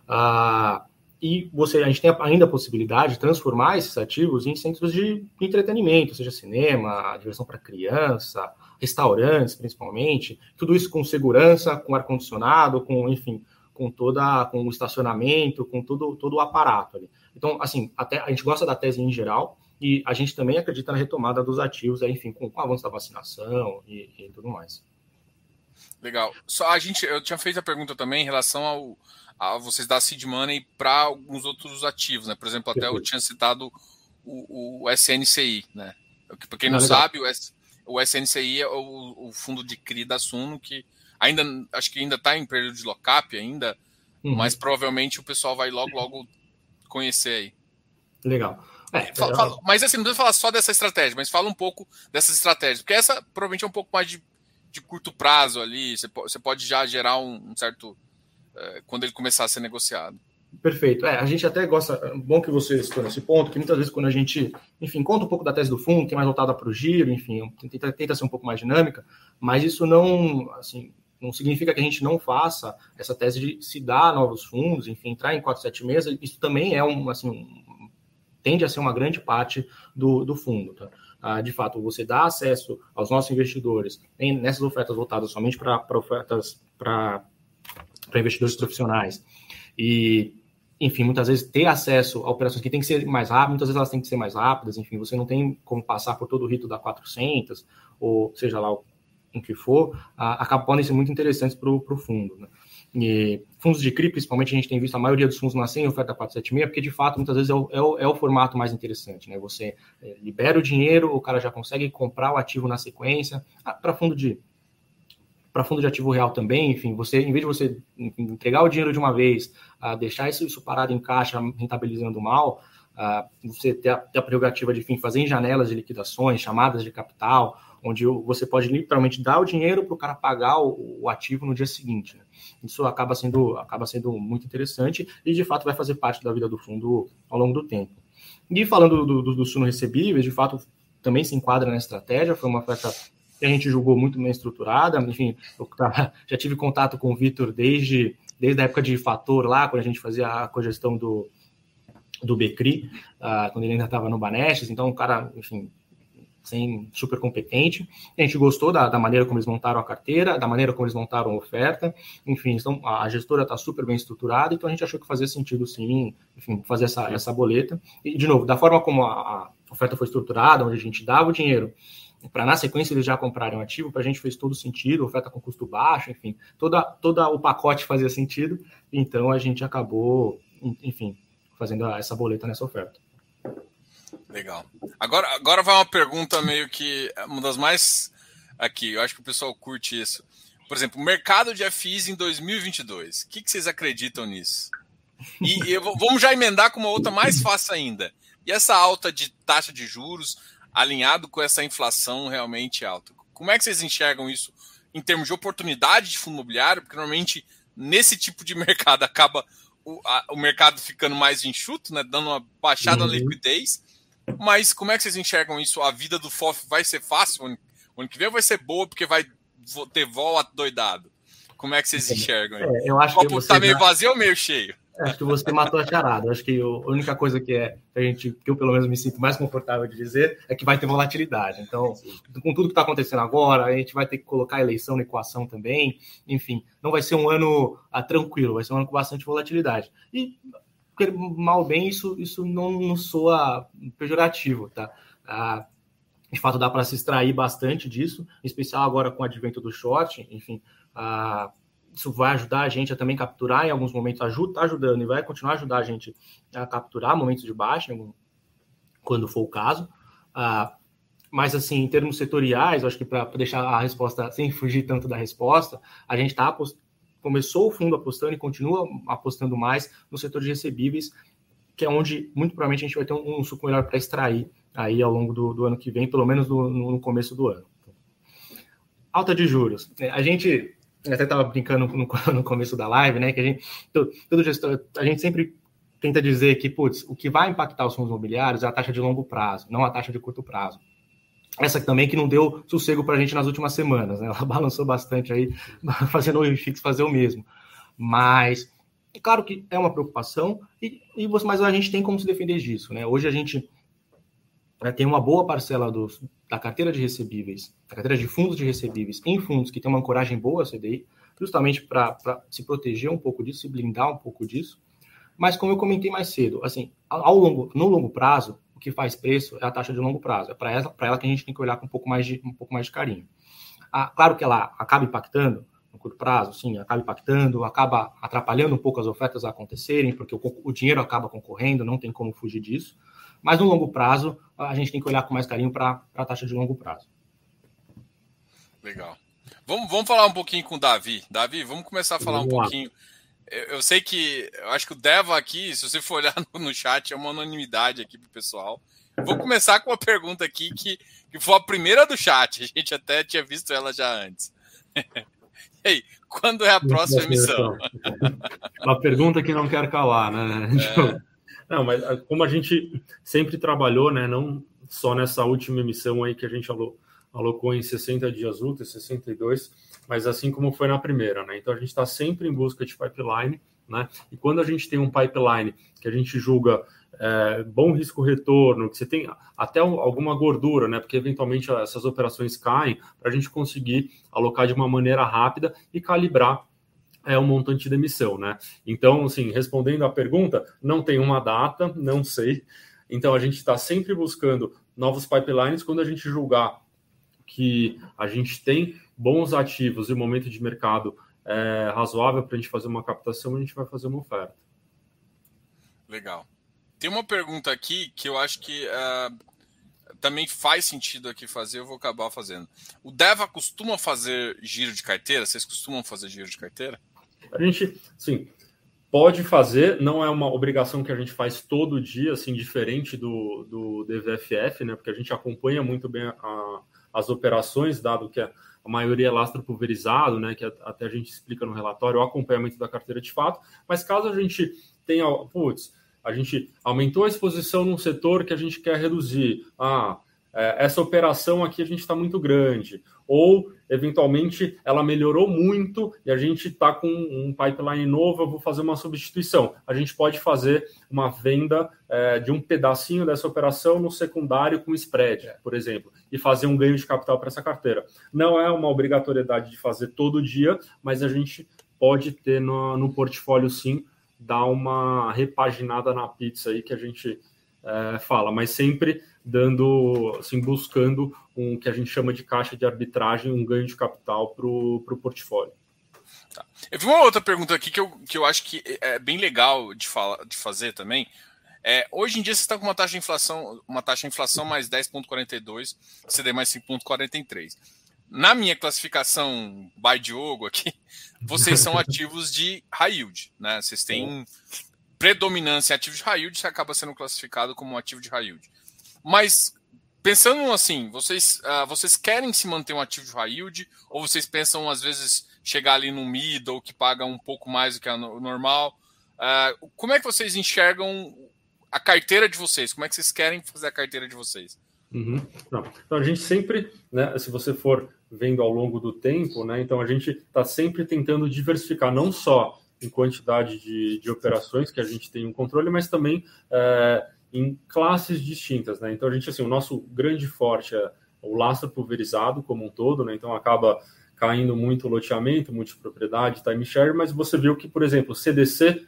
Ah, e você, a gente tem ainda a possibilidade de transformar esses ativos em centros de entretenimento, seja cinema, diversão para criança, restaurantes, principalmente, tudo isso com segurança, com ar condicionado, com, enfim, com toda, com o estacionamento, com todo, todo o aparato ali. Então, assim, até a gente gosta da tese em geral e a gente também acredita na retomada dos ativos, enfim, com, com o avanço da vacinação e, e tudo mais. Legal. Só a gente, eu tinha feito a pergunta também em relação ao a vocês dar seed money para alguns outros ativos, né? Por exemplo, até eu tinha citado o, o SNCI, né? Para quem não, não sabe, o, S, o SNCI é o, o, fundo de CRI da Suno, que ainda acho que ainda está em período de lockup ainda, uhum. mas provavelmente o pessoal vai logo logo conhecer aí. Legal. É, fala, fala, mas assim, não precisa falar só dessa estratégia, mas fala um pouco dessas estratégias, porque essa provavelmente é um pouco mais de, de curto prazo ali, você, você pode já gerar um, um certo é, quando ele começar a ser negociado. Perfeito. É, a gente até gosta, bom que você estou nesse ponto, que muitas vezes quando a gente, enfim, conta um pouco da tese do fundo, que é mais voltada para o giro, enfim, tenta, tenta ser um pouco mais dinâmica, mas isso não, assim, não significa que a gente não faça essa tese de se dar novos fundos, enfim, entrar em 476, isso também é um, assim, um, tende a ser uma grande parte do, do fundo, tá? Ah, de fato, você dá acesso aos nossos investidores em, nessas ofertas voltadas somente para ofertas para para investidores profissionais. E, enfim, muitas vezes ter acesso a operações que tem que ser mais rápidas, muitas vezes elas têm que ser mais rápidas, enfim, você não tem como passar por todo o rito da 400, ou seja lá o que for, acabam podem ser muito interessantes para o fundo. Né? E fundos de CRI, principalmente, a gente tem visto a maioria dos fundos nascer em oferta 476, porque de fato, muitas vezes é o, é o, é o formato mais interessante. Né? Você é, libera o dinheiro, o cara já consegue comprar o ativo na sequência. Ah, para fundo de para fundo de ativo real também, enfim, você, em vez de você entregar o dinheiro de uma vez, uh, deixar isso, isso, parado em caixa, rentabilizando mal, uh, você ter a, ter a, prerrogativa de, enfim, fazer em janelas de liquidações, chamadas de capital, onde você pode literalmente dar o dinheiro para o cara pagar o, o, ativo no dia seguinte. Né? Isso acaba sendo, acaba sendo muito interessante e, de fato, vai fazer parte da vida do fundo ao longo do tempo. E falando do, do, do Suno Recebíveis, de fato, também se enquadra na estratégia, foi uma oferta que a gente julgou muito bem estruturada, enfim, eu [laughs] já tive contato com o Vitor desde, desde a época de Fator lá, quando a gente fazia a cogestão do, do Becri, uh, quando ele ainda estava no Banestes, então um cara, enfim, super competente. A gente gostou da, da, maneira como eles montaram a carteira, da maneira como eles montaram a oferta. Enfim, então, a gestora está super bem estruturada, então a gente achou que fazia sentido sim, enfim, fazer essa, essa boleta. E, de novo, da forma como a, a oferta foi estruturada, onde a gente dava o dinheiro para na sequência eles já comprarem um ativo, para a gente fez todo sentido, oferta com custo baixo, enfim, toda, todo o pacote fazia sentido, então a gente acabou, enfim, fazendo essa boleta nessa oferta. Legal. Agora, agora vai uma pergunta meio que uma das mais aqui. Eu acho que o pessoal curte isso. Por exemplo, mercado de FIs em 2022. O que, que vocês acreditam nisso? E, e vamos já emendar com uma outra mais fácil ainda. E essa alta de taxa de juros alinhado com essa inflação realmente alta? Como é que vocês enxergam isso em termos de oportunidade de fundo imobiliário? Porque normalmente nesse tipo de [laughs] mercado acaba o, a, o mercado ficando mais enxuto, né, dando uma baixada uhum. na liquidez. Mas como é que vocês enxergam isso? A vida do FOF vai ser fácil? O ano que vem vai ser boa porque vai ter vol doidado. Como é que vocês enxergam? É, eu acho o copo que tá meio vazio ou meio cheio? Acho que você matou a charada. Acho que a única coisa que é que a gente, que eu pelo menos me sinto mais confortável de dizer, é que vai ter volatilidade. Então, com tudo que está acontecendo agora, a gente vai ter que colocar a eleição na equação também. Enfim, não vai ser um ano ah, tranquilo, vai ser um ano com bastante volatilidade. E mal bem, isso, isso não, não soa pejorativo, tá? Ah, de fato, dá para se extrair bastante disso, em especial agora com o advento do short, enfim. Ah, isso vai ajudar a gente a também capturar em alguns momentos, ajuda, tá ajudando e vai continuar a ajudar a gente a capturar momentos de baixa, quando for o caso. Ah, mas, assim, em termos setoriais, acho que para deixar a resposta sem fugir tanto da resposta, a gente está começou o fundo apostando e continua apostando mais no setor de recebíveis, que é onde muito provavelmente a gente vai ter um, um suco melhor para extrair aí ao longo do, do, ano que vem, pelo menos no, começo do ano. Alta de juros. A gente até estava brincando no, [laughs] no, começo da live, né? Que a gente, todo, gestor, a gente sempre tenta dizer que, putz, o que vai impactar os fundos imobiliários é a taxa de longo prazo, não a taxa de curto prazo. Essa também que não deu sossego para a gente nas últimas semanas, né? [laughs] Ela balançou bastante aí, [laughs] fazendo o IFIX fazer o mesmo. Mas, é claro que é uma preocupação, e, e mas a gente tem como se defender disso, né? Hoje a gente tem uma boa parcela da carteira de recebíveis, da carteira de fundos de recebíveis em fundos que tem uma ancoragem boa a CDI, justamente para se proteger um pouco disso, se blindar um pouco disso. Mas como eu comentei mais cedo, assim, ao longo, no longo prazo, o que faz preço é a taxa de longo prazo. É para ela, ela que a gente tem que olhar com um pouco mais de, um pouco mais de carinho. Ah, claro que ela acaba impactando no curto prazo, sim, acaba impactando, acaba atrapalhando um pouco as ofertas a acontecerem, porque o, o dinheiro acaba concorrendo, não tem como fugir disso. Mas no longo prazo, a gente tem que olhar com mais carinho para a taxa de longo prazo. Legal. Vamos, vamos falar um pouquinho com o Davi. Davi, vamos começar a falar vamos um lá. pouquinho. Eu, eu, sei que eu acho que o Deva aqui, se você for olhar [laughs] no, no chat, é uma anonimidade aqui para o pessoal. Vou começar com uma pergunta aqui que, que foi a primeira do chat. A gente até tinha visto ela já antes. [laughs] E aí, quando é a próxima emissão? Uma pergunta que não quer calar, né? É. Não, mas ah, como a gente sempre trabalhou, né, não só nessa última emissão aí que a gente alocou em 60 dias úteis, 62, mas assim como foi na primeira, né? Então a gente está sempre em busca de pipeline, né? E quando a gente tem um pipeline que a gente julga é, bom risco retorno, que você tem até alguma gordura, né? Porque eventualmente essas operações caem, para a gente conseguir alocar de uma maneira rápida e calibrar é o montante de emissão, né? Então, assim, respondendo à pergunta, não tem uma data, não sei. Então, a gente está sempre buscando novos pipelines quando a gente julgar que a gente tem bons ativos e o momento de mercado é razoável para a gente fazer uma captação, a gente vai fazer uma oferta. Legal. Tem uma pergunta aqui que eu acho que uh, também faz sentido aqui fazer, eu vou acabar fazendo. O Deva costuma fazer giro de carteira? Vocês costumam fazer giro de carteira? A gente, sim, pode fazer, não é uma obrigação que a gente faz todo dia, assim, diferente do, do DVFF, né? Porque a gente acompanha muito bem a, as operações, dado que a maioria é lastro pulverizado, né, que até a gente explica no relatório, o acompanhamento da carteira de fato, mas caso a gente tenha, putz, a gente aumentou a exposição num setor que a gente quer reduzir, ah, é, essa operação aqui a gente está muito grande, ou eventualmente ela melhorou muito e a gente está com um pipeline novo, eu vou fazer uma substituição. A gente pode fazer uma venda é, de um pedacinho dessa operação no secundário com spread, por exemplo, e fazer um ganho de capital para essa carteira. Não é uma obrigatoriedade de fazer todo dia, mas a gente pode ter no, no portfólio sim, dar uma repaginada na pizza aí que a gente é, fala, mas sempre dando, assim, buscando um que a gente chama de caixa de arbitragem, um ganho de capital para o portfólio. Tá. Eu vi uma outra pergunta aqui que eu, que eu acho que é bem legal de, fala, de fazer também. É, hoje em dia você está com uma taxa de inflação, uma taxa de inflação mais 10,42, CD mais 5,43. Na minha classificação by Diogo aqui, vocês são [laughs] ativos de high yield, né? Vocês têm predominância em ativos de high yield, você acaba sendo classificado como um ativo de high yield. Mas pensando assim, vocês, uh, vocês querem se manter um ativo de high yield ou vocês pensam às vezes chegar ali no middle que paga um pouco mais do que o normal? Uh, como é que vocês enxergam a carteira de vocês? Como é que vocês querem fazer a carteira de vocês? Uhum. Então a gente sempre, né, se você for vendo ao longo do tempo, né, então a gente está sempre tentando diversificar não só em quantidade de, de operações que a gente tem um controle, mas também é, em classes distintas, né? Então a gente assim, o nosso grande forte é o lastro pulverizado como um todo, né? Então acaba caindo muito loteamento, multipropriedade, timeshare, mas você viu que, por exemplo, CDC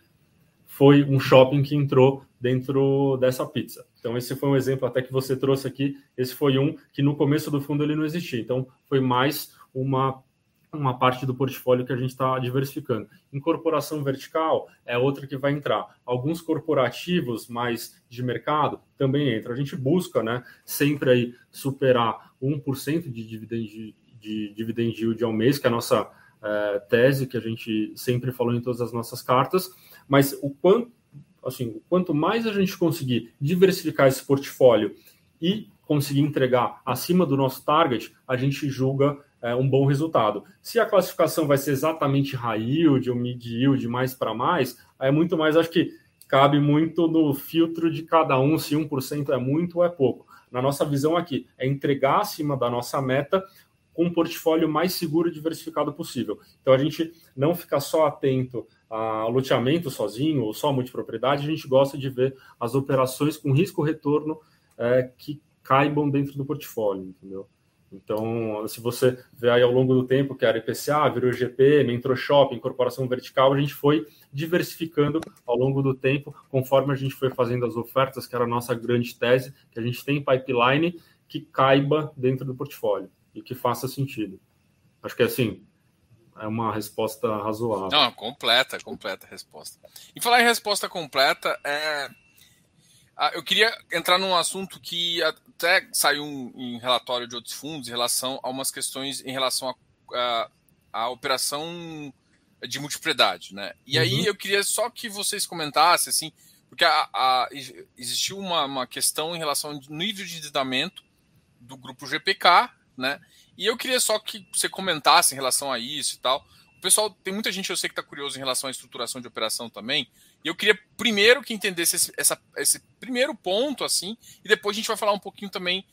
foi um shopping que entrou dentro dessa pizza. Então esse foi um exemplo até que você trouxe aqui, esse foi um que no começo do fundo ele não existia. Então foi mais uma uma parte do portfólio que a gente está diversificando. Incorporação vertical é outra que vai entrar. Alguns corporativos mais de mercado também entram. A gente busca né, sempre aí superar 1% de dividend, de dividend yield ao mês, que é a nossa é, tese, que a gente sempre falou em todas as nossas cartas, mas o quanto, assim, o quanto mais a gente conseguir diversificar esse portfólio e conseguir entregar acima do nosso target, a gente julga é, um bom resultado. Se a classificação vai ser exatamente high yield ou mid yield, mais para mais, é muito mais, acho que cabe muito no filtro de cada um, se 1% é muito ou é pouco. Na nossa visão aqui, é entregar acima da nossa meta com um portfólio mais seguro e diversificado possível. Então a gente não fica só atento ao loteamento sozinho ou só multipropriedade, a gente gosta de ver as operações com risco-retorno é, que caibam dentro do portfólio, entendeu? Então, se você vê aí ao longo do tempo que era IPCA, virou GP, entrou shopping, incorporação vertical, a gente foi diversificando ao longo do tempo, conforme a gente foi fazendo as ofertas, que era a nossa grande tese, que a gente tem pipeline que caiba dentro do portfólio e que faça sentido. Acho que assim, é uma resposta razoável. Não, completa, completa resposta. E falar em resposta completa, é eu queria entrar num assunto que até saiu em relatório de outros fundos em relação a umas questões em relação à operação de multipropriedade, né? E uhum. aí eu queria só que vocês comentassem, assim, porque a, a, existiu uma, uma, questão em relação ao nível de endividamento do grupo GPK, né? E eu queria só que você comentasse em relação a isso e tal. O pessoal, tem muita gente eu sei que está curioso em relação à estruturação de operação também. E eu queria primeiro que entendesse esse, essa, esse primeiro ponto, assim, e depois a gente vai falar um pouquinho também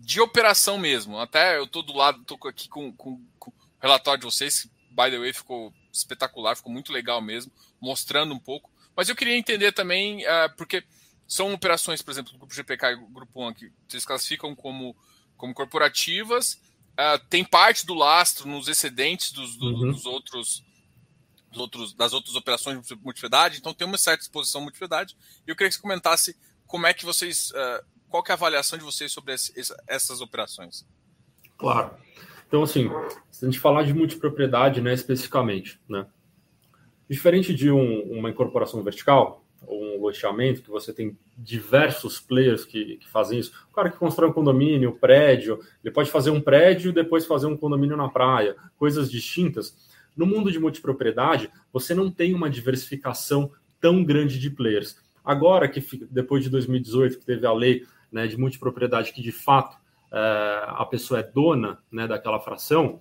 de operação mesmo. Até eu tô do lado, tô aqui com, com, com o relatório de vocês, que, by the way, ficou espetacular, ficou muito legal mesmo, mostrando um pouco. Mas eu queria entender também, uh, porque são operações, por exemplo, do Grupo GPK e Grupo 1, que vocês classificam como, como corporativas, uh, tem parte do lastro nos excedentes dos, do, uhum. dos outros outros, das outras operações de multiplicidade, então tem uma certa exposição à multiplicidade. E eu queria que você comentasse como é que vocês, uh, qual que é a avaliação de vocês sobre esse, essas operações. Claro. Então, assim, se a gente falar de multipropriedade, né, especificamente, né, diferente de um, uma incorporação vertical, ou um loteamento, que você tem diversos players que, que, fazem isso. O cara que constrói um condomínio, um prédio, ele pode fazer um prédio e depois fazer um condomínio na praia, coisas distintas. No mundo de multipropriedade, você não tem uma diversificação tão grande de players. Agora que depois de 2018 que teve a lei né, de multipropriedade que de fato é, a pessoa é dona né, daquela fração,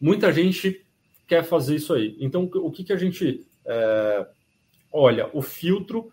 muita gente quer fazer isso aí. Então, o que, que a gente é, olha? O filtro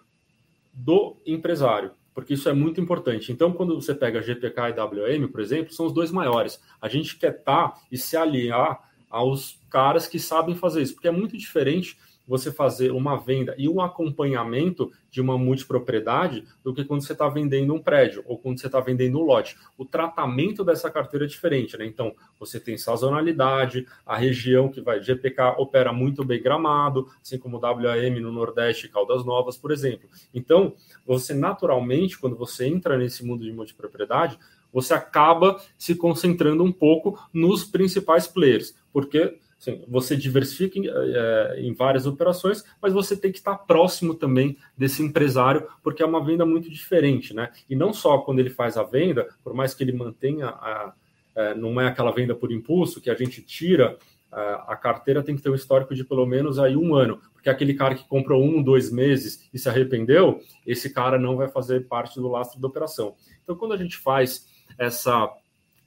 do empresário, porque isso é muito importante. Então, quando você pega GPK e WM, por exemplo, são os dois maiores. A gente quer estar tá e se aliar aos caras que sabem fazer isso, porque é muito diferente você fazer uma venda e um acompanhamento de uma multipropriedade do que quando você está vendendo um prédio ou quando você está vendendo um lote. O tratamento dessa carteira é diferente, né? Então, você tem sazonalidade, a região que vai, GPK opera muito bem gramado, assim como WAM no Nordeste e Caldas Novas, por exemplo. Então, você naturalmente, quando você entra nesse mundo de multipropriedade, você acaba se concentrando um pouco nos principais players, porque Sim, você diversifica em, é, em, várias operações, mas você tem que estar próximo também desse empresário, porque é uma venda muito diferente, né? E não só quando ele faz a venda, por mais que ele mantenha a, é, não é aquela venda por impulso que a gente tira a, a carteira tem que ter um histórico de pelo menos aí um ano, porque aquele cara que comprou um, dois meses e se arrependeu, esse cara não vai fazer parte do lastro da operação. Então, quando a gente faz essa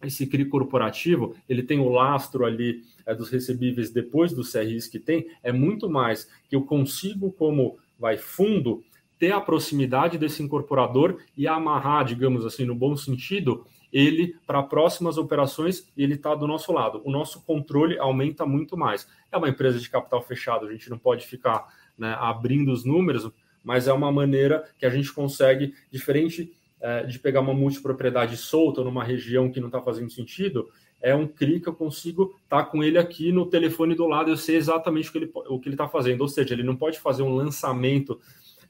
esse CRI corporativo, ele tem o lastro ali é, dos recebíveis depois dos CRIs que tem, é muito mais que eu consigo, como vai fundo, ter a proximidade desse incorporador e amarrar, digamos assim, no bom sentido, ele para próximas operações ele está do nosso lado. O nosso controle aumenta muito mais. É uma empresa de capital fechado, a gente não pode ficar né, abrindo os números, mas é uma maneira que a gente consegue, diferente é, de pegar uma multipropriedade solta numa região que não está fazendo sentido, é um CRI que eu consigo estar tá com ele aqui no telefone do lado, eu sei exatamente o que ele o que ele está fazendo. Ou seja, ele não pode fazer um lançamento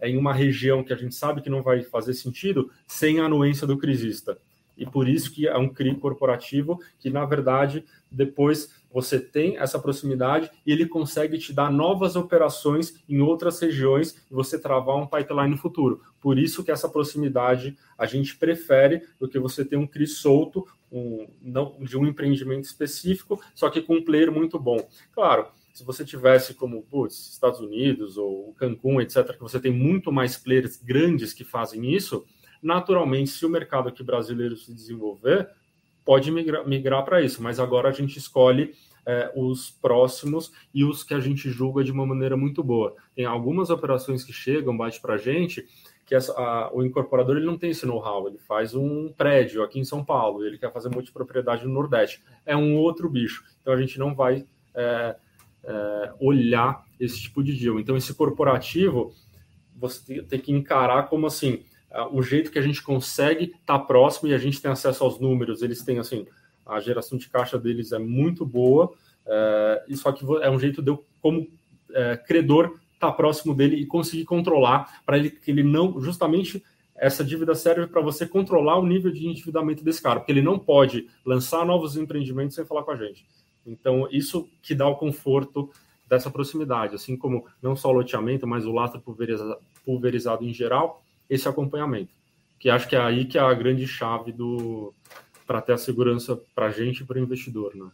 em uma região que a gente sabe que não vai fazer sentido sem a anuência do crisista. E por isso que é um CRI corporativo que, na verdade, depois você tem essa proximidade e ele consegue te dar novas operações em outras regiões e você travar um pipeline no futuro. Por isso que essa proximidade a gente prefere do que você ter um CRI solto, um, não, de um empreendimento específico, só que com um player muito bom. Claro, se você tivesse como putz, Estados Unidos ou Cancún, etc., que você tem muito mais players grandes que fazem isso, naturalmente, se o mercado aqui brasileiro se desenvolver, pode migrar, migrar para isso, mas agora a gente escolhe é, os próximos e os que a gente julga de uma maneira muito boa. Tem algumas operações que chegam, bate para a gente, que essa, a, o incorporador ele não tem esse know-how, ele faz um prédio aqui em São Paulo, ele quer fazer multipropriedade no Nordeste, é um outro bicho. Então a gente não vai é, é, olhar esse tipo de deal. Então esse corporativo você tem que encarar como assim o jeito que a gente consegue estar tá próximo e a gente tem acesso aos números. Eles têm assim a geração de caixa deles é muito boa, é, e só que é um jeito de eu, como é, credor, estar tá próximo dele e conseguir controlar para ele que ele não justamente essa dívida serve para você controlar o nível de endividamento desse cara, porque ele não pode lançar novos empreendimentos sem falar com a gente. Então, isso que dá o conforto dessa proximidade, assim como não só o loteamento, mas o lastro pulverizado, pulverizado em geral, esse acompanhamento, que acho que é aí que é a grande chave do para ter a segurança para a gente e para o investidor, né?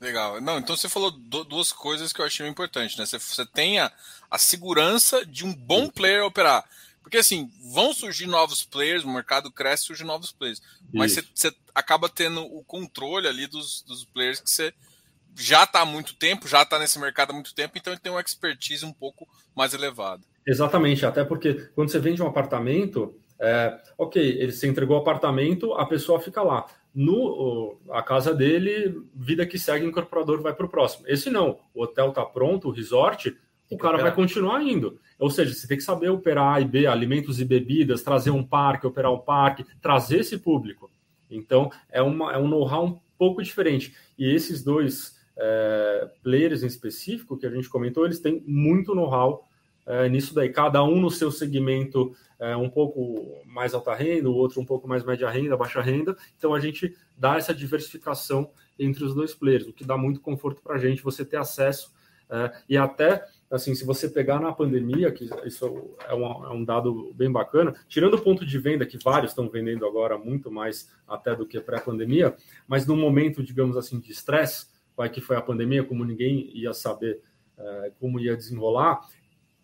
Legal. Não, então você falou duas coisas que eu achei importante, né? Você, você tem a, a segurança de um bom player operar. Porque assim, vão surgir novos players, o mercado cresce, surgem novos players. Mas você, você, acaba tendo o controle ali dos, dos players que você já está há muito tempo, já está nesse mercado há muito tempo, então ele tem uma expertise um pouco mais elevada. Exatamente, até porque quando você vende um apartamento, é, ok, ele se entregou o apartamento, a pessoa fica lá. No, a casa dele, vida que segue, o incorporador vai para o próximo. Esse não, o hotel está pronto, o resort, o cara vai continuar indo. Ou seja, você tem que saber operar A e B, alimentos e bebidas, trazer um parque, operar um parque, trazer esse público. Então, é, uma, é um know-how um pouco diferente. E esses dois é, players em específico que a gente comentou, eles têm muito know-how é, nisso daí, cada um no seu segmento é, um pouco mais alta renda, o outro um pouco mais média renda, baixa renda. Então a gente dá essa diversificação entre os dois players, o que dá muito conforto para a gente você ter acesso é, e até assim, se você pegar na pandemia, que isso é um, é um, dado bem bacana, tirando o ponto de venda, que vários estão vendendo agora muito mais até do que pré-pandemia, mas no momento, digamos assim, de estresse, vai que foi a pandemia, como ninguém ia saber é, como ia desenrolar,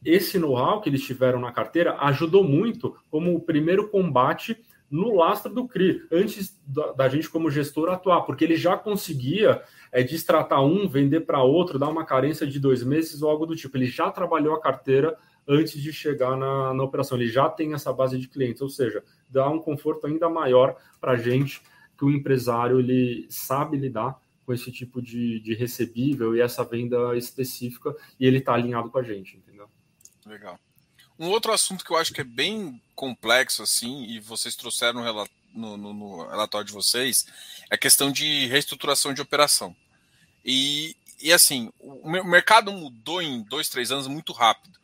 esse know-how que eles tiveram na carteira ajudou muito como o primeiro combate no lastro do CRI, antes da, da gente, como gestor, atuar, porque ele já conseguia é, destratar um, vender para outro, dar uma carência de dois meses ou algo do tipo. Ele já trabalhou a carteira antes de chegar na, na operação, ele já tem essa base de clientes, ou seja, dá um conforto ainda maior para a gente que o empresário ele sabe lidar com esse tipo de, de recebível e essa venda específica e ele está alinhado com a gente, entendeu? Legal. Um outro assunto que eu acho que é bem complexo, assim, e vocês trouxeram no, no, no relatório de vocês, é a questão de reestruturação de operação. E, e assim, o mercado mudou em dois, três anos muito rápido.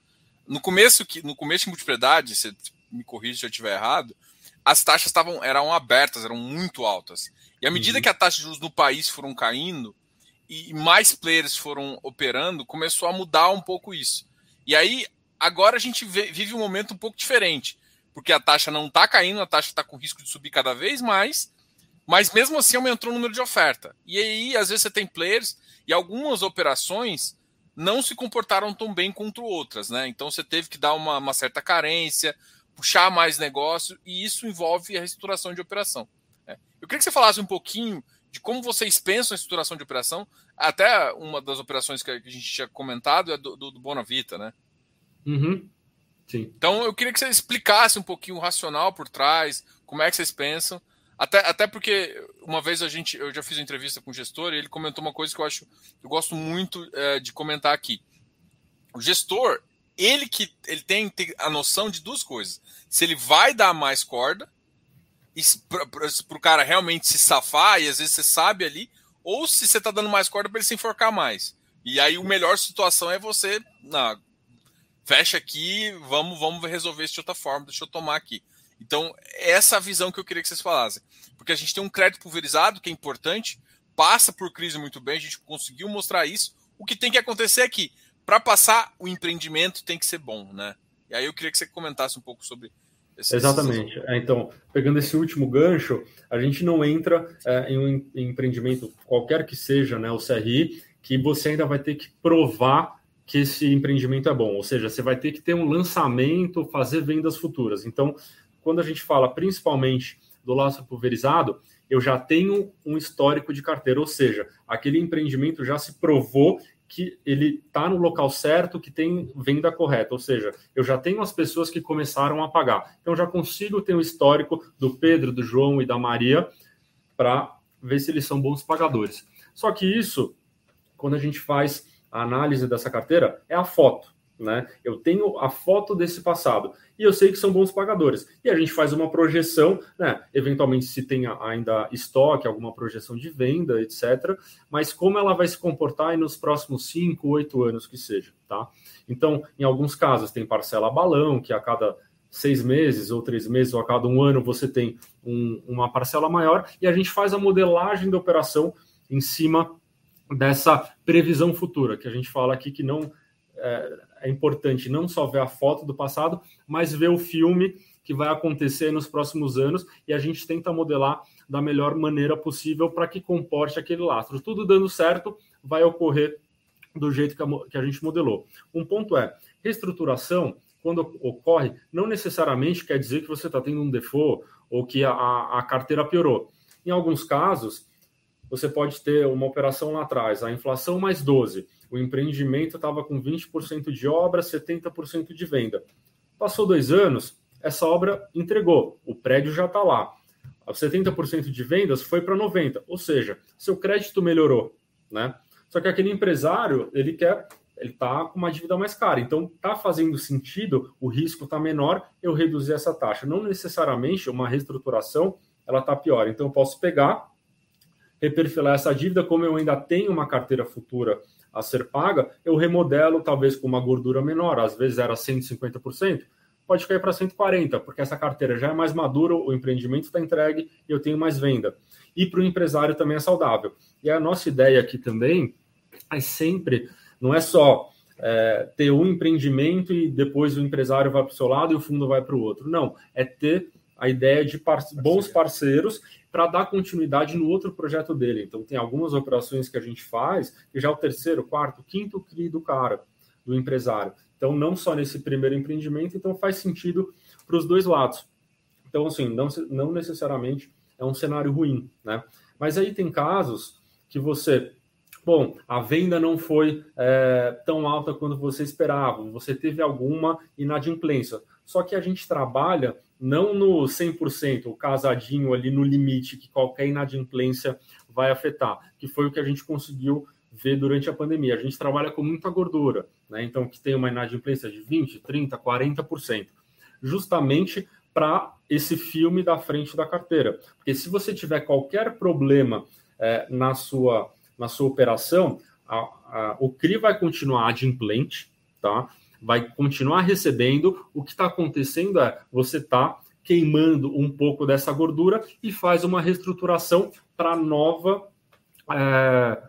No começo, no começo de multiplicidade, se me corrija se eu estiver errado, as taxas estavam eram abertas, eram muito altas. E à medida uhum. que a taxa de juros no país foram caindo e mais players foram operando, começou a mudar um pouco isso. E aí Agora a gente vive um momento um pouco diferente, porque a taxa não está caindo, a taxa está com risco de subir cada vez mais, mas mesmo assim aumentou o número de oferta. E aí, às vezes, você tem players e algumas operações não se comportaram tão bem contra outras, né? Então você teve que dar uma, uma certa carência, puxar mais negócio, e isso envolve a reestruturação de operação. Né? Eu queria que você falasse um pouquinho de como vocês pensam a estruturação de operação. Até uma das operações que a gente tinha comentado é do, do, do Bonavita, né? Uhum. Sim. Então eu queria que você explicasse um pouquinho o racional por trás, como é que vocês pensam. Até, até porque uma vez a gente, eu já fiz uma entrevista com o gestor e ele comentou uma coisa que eu acho, eu gosto muito é, de comentar aqui. O gestor, ele que ele tem, a noção de duas coisas: se ele vai dar mais corda para o cara realmente se safar e às vezes você sabe ali, ou se você está dando mais corda para ele se enforcar mais. E aí a melhor situação é você, na fecha aqui, vamos, vamos resolver isso de outra forma, deixa eu tomar aqui. Então, essa é a visão que eu queria que vocês falassem. Porque a gente tem um crédito pulverizado, que é importante, passa por crise muito bem, a gente conseguiu mostrar isso. O que tem que acontecer é que, para passar, o empreendimento tem que ser bom, né? E aí eu queria que você comentasse um pouco sobre esses... Exatamente. É, então, pegando esse último gancho, a gente não entra é, em um empreendimento, qualquer que seja, né, o CRI, que você ainda vai ter que provar que esse empreendimento é bom. Ou seja, você vai ter que ter um lançamento, fazer vendas futuras. Então, quando a gente fala principalmente do laço pulverizado, eu já tenho um histórico de carteira, ou seja, aquele empreendimento já se provou que ele está no local certo, que tem venda correta, ou seja, eu já tenho as pessoas que começaram a pagar. Então, já consigo ter um histórico do Pedro, do João e da Maria para ver se eles são bons pagadores. Só que isso, quando a gente faz a análise dessa carteira é a foto. Né? Eu tenho a foto desse passado e eu sei que são bons pagadores. E a gente faz uma projeção, né? eventualmente se tem ainda estoque, alguma projeção de venda, etc. Mas como ela vai se comportar nos próximos 5, 8 anos que seja. Tá? Então, em alguns casos, tem parcela balão, que a cada seis meses ou três meses ou a cada um ano você tem um, uma parcela maior e a gente faz a modelagem da operação em cima dessa previsão futura, que a gente fala aqui que não é, é, importante não só ver a foto do passado, mas ver o filme que vai acontecer nos próximos anos e a gente tenta modelar da melhor maneira possível para que comporte aquele lastro. Tudo dando certo, vai ocorrer do jeito que a, gente modelou. Um ponto é, reestruturação, quando ocorre, não necessariamente quer dizer que você está tendo um default ou que a, a carteira piorou. Em alguns casos, você pode ter uma operação lá atrás, a inflação mais 12, o empreendimento estava com 20% de obra, 70% de venda. Passou dois anos, essa obra entregou, o prédio já está lá. 70% de vendas foi para 90%, ou seja, seu crédito melhorou, né? Só que aquele empresário, ele quer, ele está com uma dívida mais cara, então está fazendo sentido, o risco está menor, eu reduzir essa taxa. Não necessariamente uma reestruturação, ela está pior. Então eu posso pegar reperfilar essa dívida, como eu ainda tenho uma carteira futura a ser paga, eu remodelo talvez com uma gordura menor, às vezes era 150%, pode cair para 140%, porque essa carteira já é mais madura, o empreendimento está entregue e eu tenho mais venda. E para o empresário também é saudável. E a nossa ideia aqui também é sempre, não é só é, ter um empreendimento e depois o empresário vai para o seu lado e o fundo vai para o outro. Não, é ter a ideia de par bons parceiros para dar continuidade no outro projeto dele. Então, tem algumas operações que a gente faz, que já é o terceiro, quarto, quinto CRI do cara, do empresário. Então, não só nesse primeiro empreendimento, então faz sentido para os dois lados. Então, assim, não, não necessariamente é um cenário ruim, né? Mas aí tem casos que você bom, a venda não foi é, tão alta quanto você esperava, você teve alguma inadimplência. Só que a gente trabalha não no 100%, o casadinho ali no limite que qualquer inadimplência vai afetar, que foi o que a gente conseguiu ver durante a pandemia. A gente trabalha com muita gordura, né? Então, que tem uma inadimplência de 20, 30, 40%, justamente para esse filme da frente da carteira. Porque se você tiver qualquer problema é, na sua na sua operação, a, a, o CRI vai continuar adimplente, tá? Vai continuar recebendo. O que está acontecendo é você está queimando um pouco dessa gordura e faz uma reestruturação para nova é,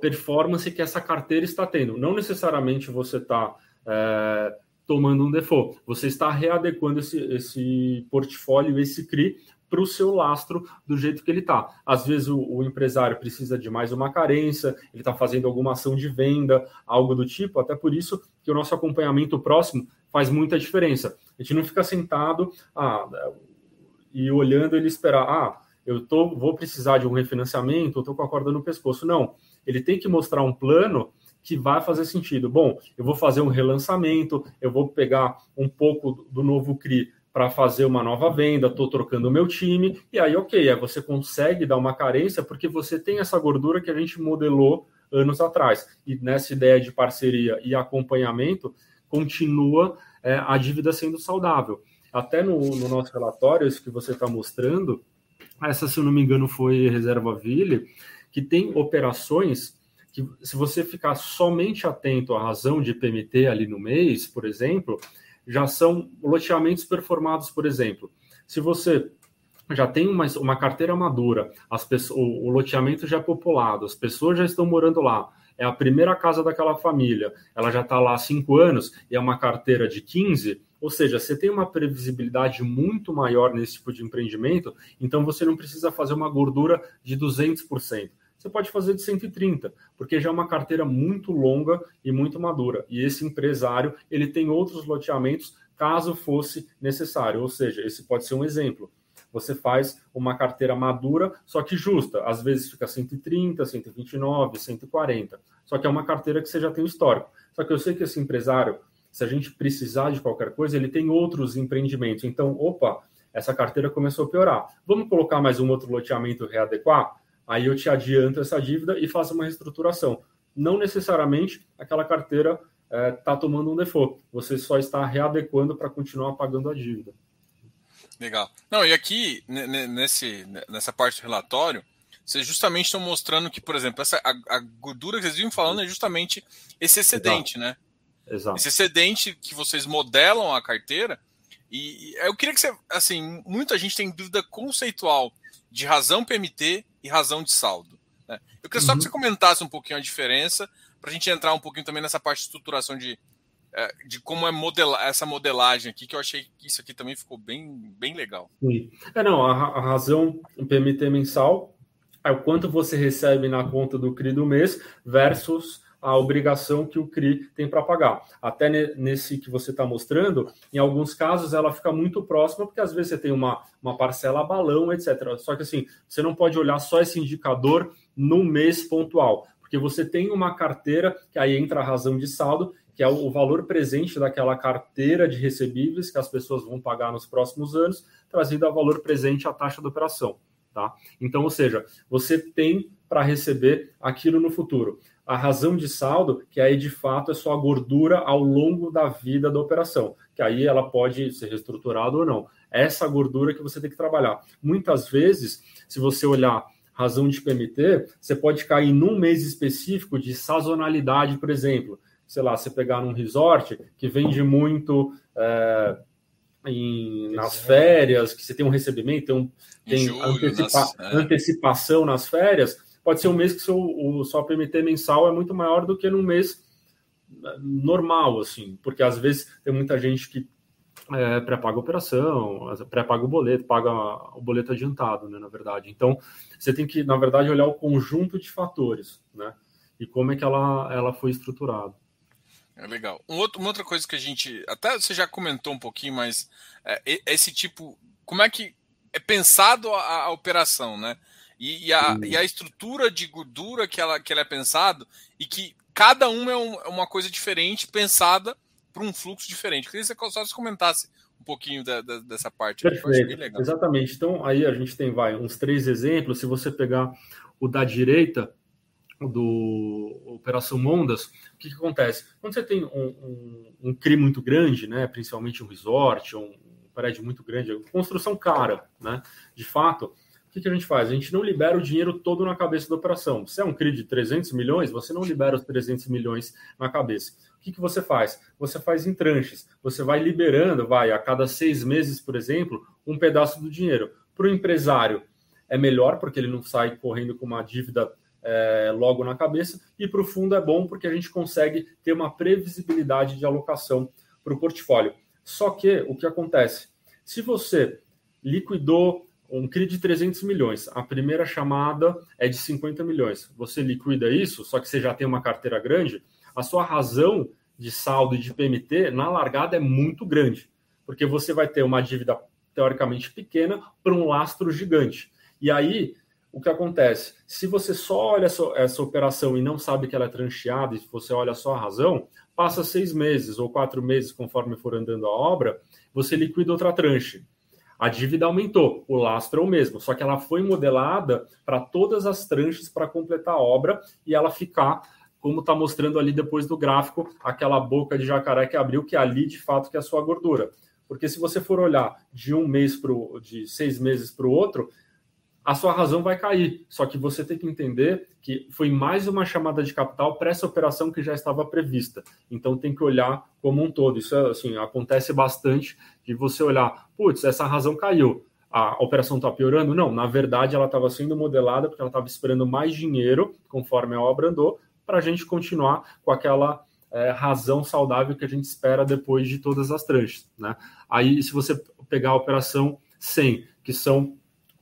performance que essa carteira está tendo. Não necessariamente você está é, tomando um default, você está readequando esse, esse portfólio, esse CRI, para o seu lastro do jeito que ele está. Às vezes o, o, empresário precisa de mais uma carência, ele está fazendo alguma ação de venda, algo do tipo, até por isso que o nosso acompanhamento próximo faz muita diferença. A gente não fica sentado ah, e olhando ele esperar, ah, eu tô, vou precisar de um refinanciamento, eu estou com a corda no pescoço. Não, ele tem que mostrar um plano que vai fazer sentido. Bom, eu vou fazer um relançamento, eu vou pegar um pouco do novo CRI para fazer uma nova venda, estou trocando o meu time, e aí, ok, aí você consegue dar uma carência porque você tem essa gordura que a gente modelou anos atrás. E nessa ideia de parceria e acompanhamento, continua é, a dívida sendo saudável. Até no, no nosso relatório, isso que você está mostrando, essa, se eu não me engano, foi Reserva Ville, que tem operações que, se você ficar somente atento à razão de PMT ali no mês, por exemplo, já são loteamentos performados, por exemplo. Se você já tem uma, uma carteira madura, as pessoas, o, loteamento já é populado, as pessoas já estão morando lá, é a primeira casa daquela família, ela já está lá há cinco anos e é uma carteira de 15, ou seja, você tem uma previsibilidade muito maior nesse tipo de empreendimento, então você não precisa fazer uma gordura de 200% você pode fazer de 130, porque já é uma carteira muito longa e muito madura. E esse empresário, ele tem outros loteamentos caso fosse necessário. Ou seja, esse pode ser um exemplo. Você faz uma carteira madura, só que justa. Às vezes fica 130, 129, 140. Só que é uma carteira que você já tem histórico. Só que eu sei que esse empresário, se a gente precisar de qualquer coisa, ele tem outros empreendimentos. Então, opa, essa carteira começou a piorar. Vamos colocar mais um outro loteamento readequar? Aí eu te adianto essa dívida e faço uma reestruturação. Não necessariamente aquela carteira está é, tá tomando um default. Você só está readequando para continuar pagando a dívida. Legal. Não, e aqui, nesse, nessa parte do relatório, vocês justamente estão mostrando que, por exemplo, essa, a, a gordura que vocês vinham falando é justamente esse excedente, Exato. né? Exato. Esse excedente que vocês modelam a carteira. E eu queria que você, assim, muita gente tem dúvida conceitual de razão PMT e razão de saldo. Né? Eu queria uhum. só que uhum. você comentasse um pouquinho a diferença, para a gente entrar um pouquinho também nessa parte de estruturação de, de como é modelar essa modelagem aqui, que eu achei que isso aqui também ficou bem, bem legal. Sim. É, não, a, a razão PMT mensal é o quanto você recebe na conta do CRI do mês versus a obrigação que o CRI tem para pagar. Até nesse que você está mostrando, em alguns casos ela fica muito próxima, porque às vezes você tem uma, uma parcela balão, etc. Só que assim, você não pode olhar só esse indicador no mês pontual, porque você tem uma carteira, que aí entra a razão de saldo, que é o valor presente daquela carteira de recebíveis que as pessoas vão pagar nos próximos anos, trazido a valor presente a taxa de operação. Tá? Então, ou seja, você tem para receber aquilo no futuro a razão de saldo, que aí de fato é só a gordura ao longo da vida da operação, que aí ela pode ser reestruturada ou não. Essa gordura que você tem que trabalhar. Muitas vezes, se você olhar razão de PMT, você pode cair num mês específico de sazonalidade, por exemplo. Sei lá, você pegar num resort que vende muito é, em, nas férias, que você tem um recebimento, tem, um, tem julho, antecipa, nas, é. antecipação nas férias, pode ser um mês que seu, o seu PMT mensal é muito maior do que num mês eh, normal, assim, porque às vezes tem muita gente que é, pré-paga a operação, pré-paga o boleto, paga o boleto adiantado, né, na verdade. Então, você tem que, na verdade, olhar o conjunto de fatores, né, e como é que ela, ela foi estruturada. É legal. Um outro, uma outra coisa que a gente, até você já comentou um pouquinho, mas é, esse tipo como é que é pensado a, a operação, né? E, e, a, e, a, estrutura de gordura que ela, que ela é pensado e que cada um é, um, é uma coisa diferente pensada para um fluxo diferente. Queria que você só comentasse um pouquinho da, da, dessa parte. Perfeito. Exatamente. Então, aí a gente tem vai, uns três exemplos. Se você pegar o da direita, do Operação Mondas, o que, que acontece? Quando você tem um, um, um CRI muito grande, né, principalmente um resort, um prédio muito grande, construção cara, né, de fato, o que, que a gente faz? A gente não libera o dinheiro todo na cabeça da operação. Se é um CRI de 300 milhões, você não libera os 300 milhões na cabeça. O que, que você faz? Você faz em tranches. Você vai liberando, vai, a cada seis meses, por exemplo, um pedaço do dinheiro. Para o empresário, é melhor, porque ele não sai correndo com uma dívida é, logo na cabeça, e para o fundo é bom porque a gente consegue ter uma previsibilidade de alocação para o portfólio. Só que o que acontece? Se você liquidou um CRI de 300 milhões, a primeira chamada é de 50 milhões, você liquida isso, só que você já tem uma carteira grande, a sua razão de saldo e de PMT na largada é muito grande, porque você vai ter uma dívida teoricamente pequena para um lastro gigante. E aí o que acontece? Se você só olha essa, essa, operação e não sabe que ela é trancheada, e se você olha só a razão, passa seis meses ou quatro meses, conforme for andando a obra, você liquida outra tranche. A dívida aumentou, o lastro é o mesmo, só que ela foi modelada para todas as tranches para completar a obra e ela ficar, como está mostrando ali depois do gráfico, aquela boca de jacaré que abriu, que é ali de fato que é a sua gordura. Porque se você for olhar de um mês para de seis meses para o outro, a sua razão vai cair. Só que você tem que entender que foi mais uma chamada de capital para essa operação que já estava prevista. Então tem que olhar como um todo. Isso assim, acontece bastante de você olhar, putz, essa razão caiu. A operação está piorando? Não, na verdade ela estava sendo modelada porque ela estava esperando mais dinheiro, conforme a obra andou, para a gente continuar com aquela é, razão saudável que a gente espera depois de todas as tranches. Né? Aí, se você pegar a operação 100, que são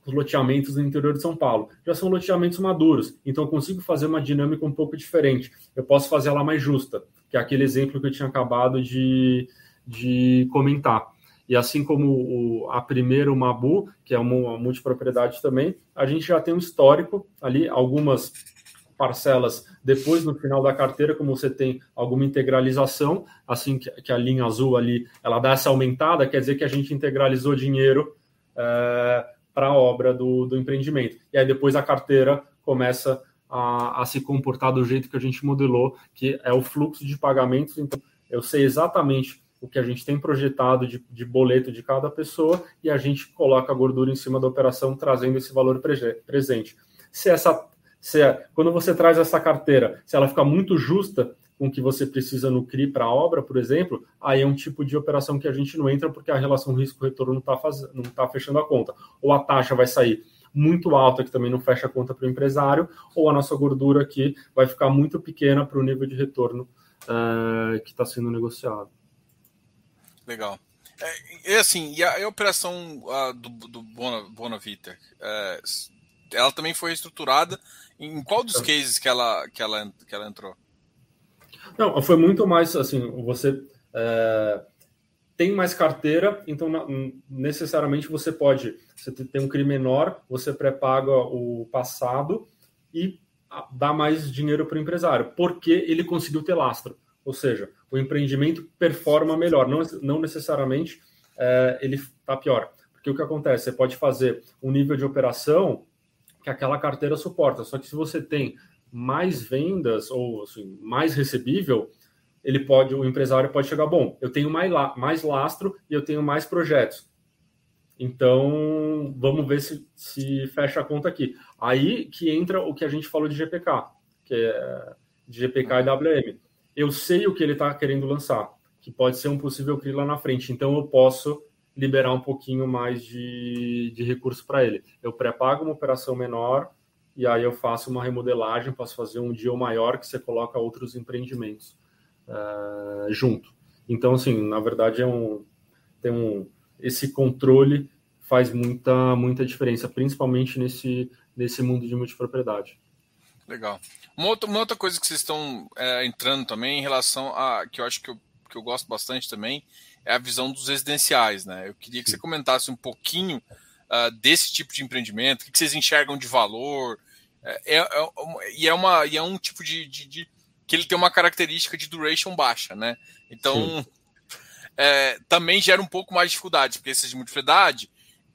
os loteamentos no interior de São Paulo. Já são loteamentos maduros, então eu consigo fazer uma dinâmica um pouco diferente. Eu posso fazer ela mais justa, que é aquele exemplo que eu tinha acabado de, de comentar. E assim como o, a primeira, o Mabu, que é uma, multipropriedade também, a gente já tem um histórico ali, algumas parcelas depois no final da carteira, como você tem alguma integralização, assim que, que a linha azul ali, ela dá essa aumentada, quer dizer que a gente integralizou dinheiro é, para a obra do, do empreendimento. E aí depois a carteira começa a, a, se comportar do jeito que a gente modelou, que é o fluxo de pagamentos. Então, eu sei exatamente o que a gente tem projetado de, de boleto de cada pessoa e a gente coloca a gordura em cima da operação, trazendo esse valor presente. Se essa, se é, quando você traz essa carteira, se ela ficar muito justa, com que você precisa no CRI para a obra, por exemplo, aí é um tipo de operação que a gente não entra porque a relação risco-retorno não está tá fechando a conta. Ou a taxa vai sair muito alta, que também não fecha a conta para o empresário, ou a nossa gordura aqui vai ficar muito pequena para o nível de retorno uh, que está sendo negociado. Legal. É, e assim, e a, a operação uh, do, do Bona, Bonavita, é, ela também foi reestruturada. Em qual dos cases que ela, que ela, que ela entrou? Não, foi muito mais assim, você é, tem mais carteira, então necessariamente você pode, você tem um crime menor, você pré-paga o passado e dá mais dinheiro para o empresário, porque ele conseguiu ter lastro. Ou seja, o empreendimento performa melhor, não, não necessariamente é, ele está pior. Porque o que acontece? Você pode fazer um nível de operação que aquela carteira suporta, só que se você tem mais vendas ou assim, mais recebível, ele pode, o empresário pode chegar, bom, eu tenho mais, mais lastro e eu tenho mais projetos. Então, vamos ver se, se fecha a conta aqui. Aí que entra o que a gente falou de GPK, que é de GPK e WM. Eu sei o que ele está querendo lançar, que pode ser um possível CRI lá na frente. Então, eu posso liberar um pouquinho mais de, de recurso para ele. Eu pré-pago uma operação menor, e aí eu faço uma remodelagem, posso fazer um deal maior que você coloca outros empreendimentos uh, junto. Então, assim, na verdade, é um, tem um, esse controle faz muita, muita diferença, principalmente nesse, nesse mundo de multipropriedade. Legal. Uma outra, uma outra coisa que vocês estão é, entrando também em relação a que eu acho que eu, que eu gosto bastante também é a visão dos residenciais, né? Eu queria que você comentasse um pouquinho uh, desse tipo de empreendimento, o que vocês enxergam de valor, é, é, é, e, é uma, e é um tipo de, de, de, que ele tem uma característica de duration baixa, né? Então é, também gera um pouco mais de dificuldade, porque esses de multiplicidade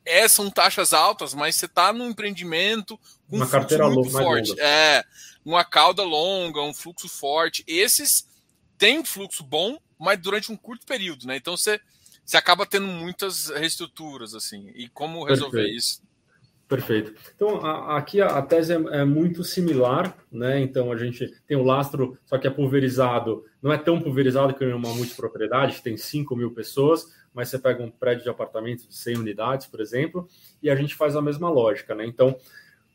é, são taxas altas, mas você está num empreendimento com uma um carteira muito forte. Longa. É, uma cauda longa, um fluxo forte. Esses têm fluxo bom, mas durante um curto período, né? Então você, você acaba tendo muitas reestruturas, assim. E como resolver Perfeito. isso? Perfeito. Então, a, aqui a, a tese é, é, muito similar, né? Então, a gente tem o lastro, só que é pulverizado, não é tão pulverizado que uma multipropriedade, tem 5 mil pessoas, mas você pega um prédio de apartamento de 100 unidades, por exemplo, e a gente faz a mesma lógica, né? Então,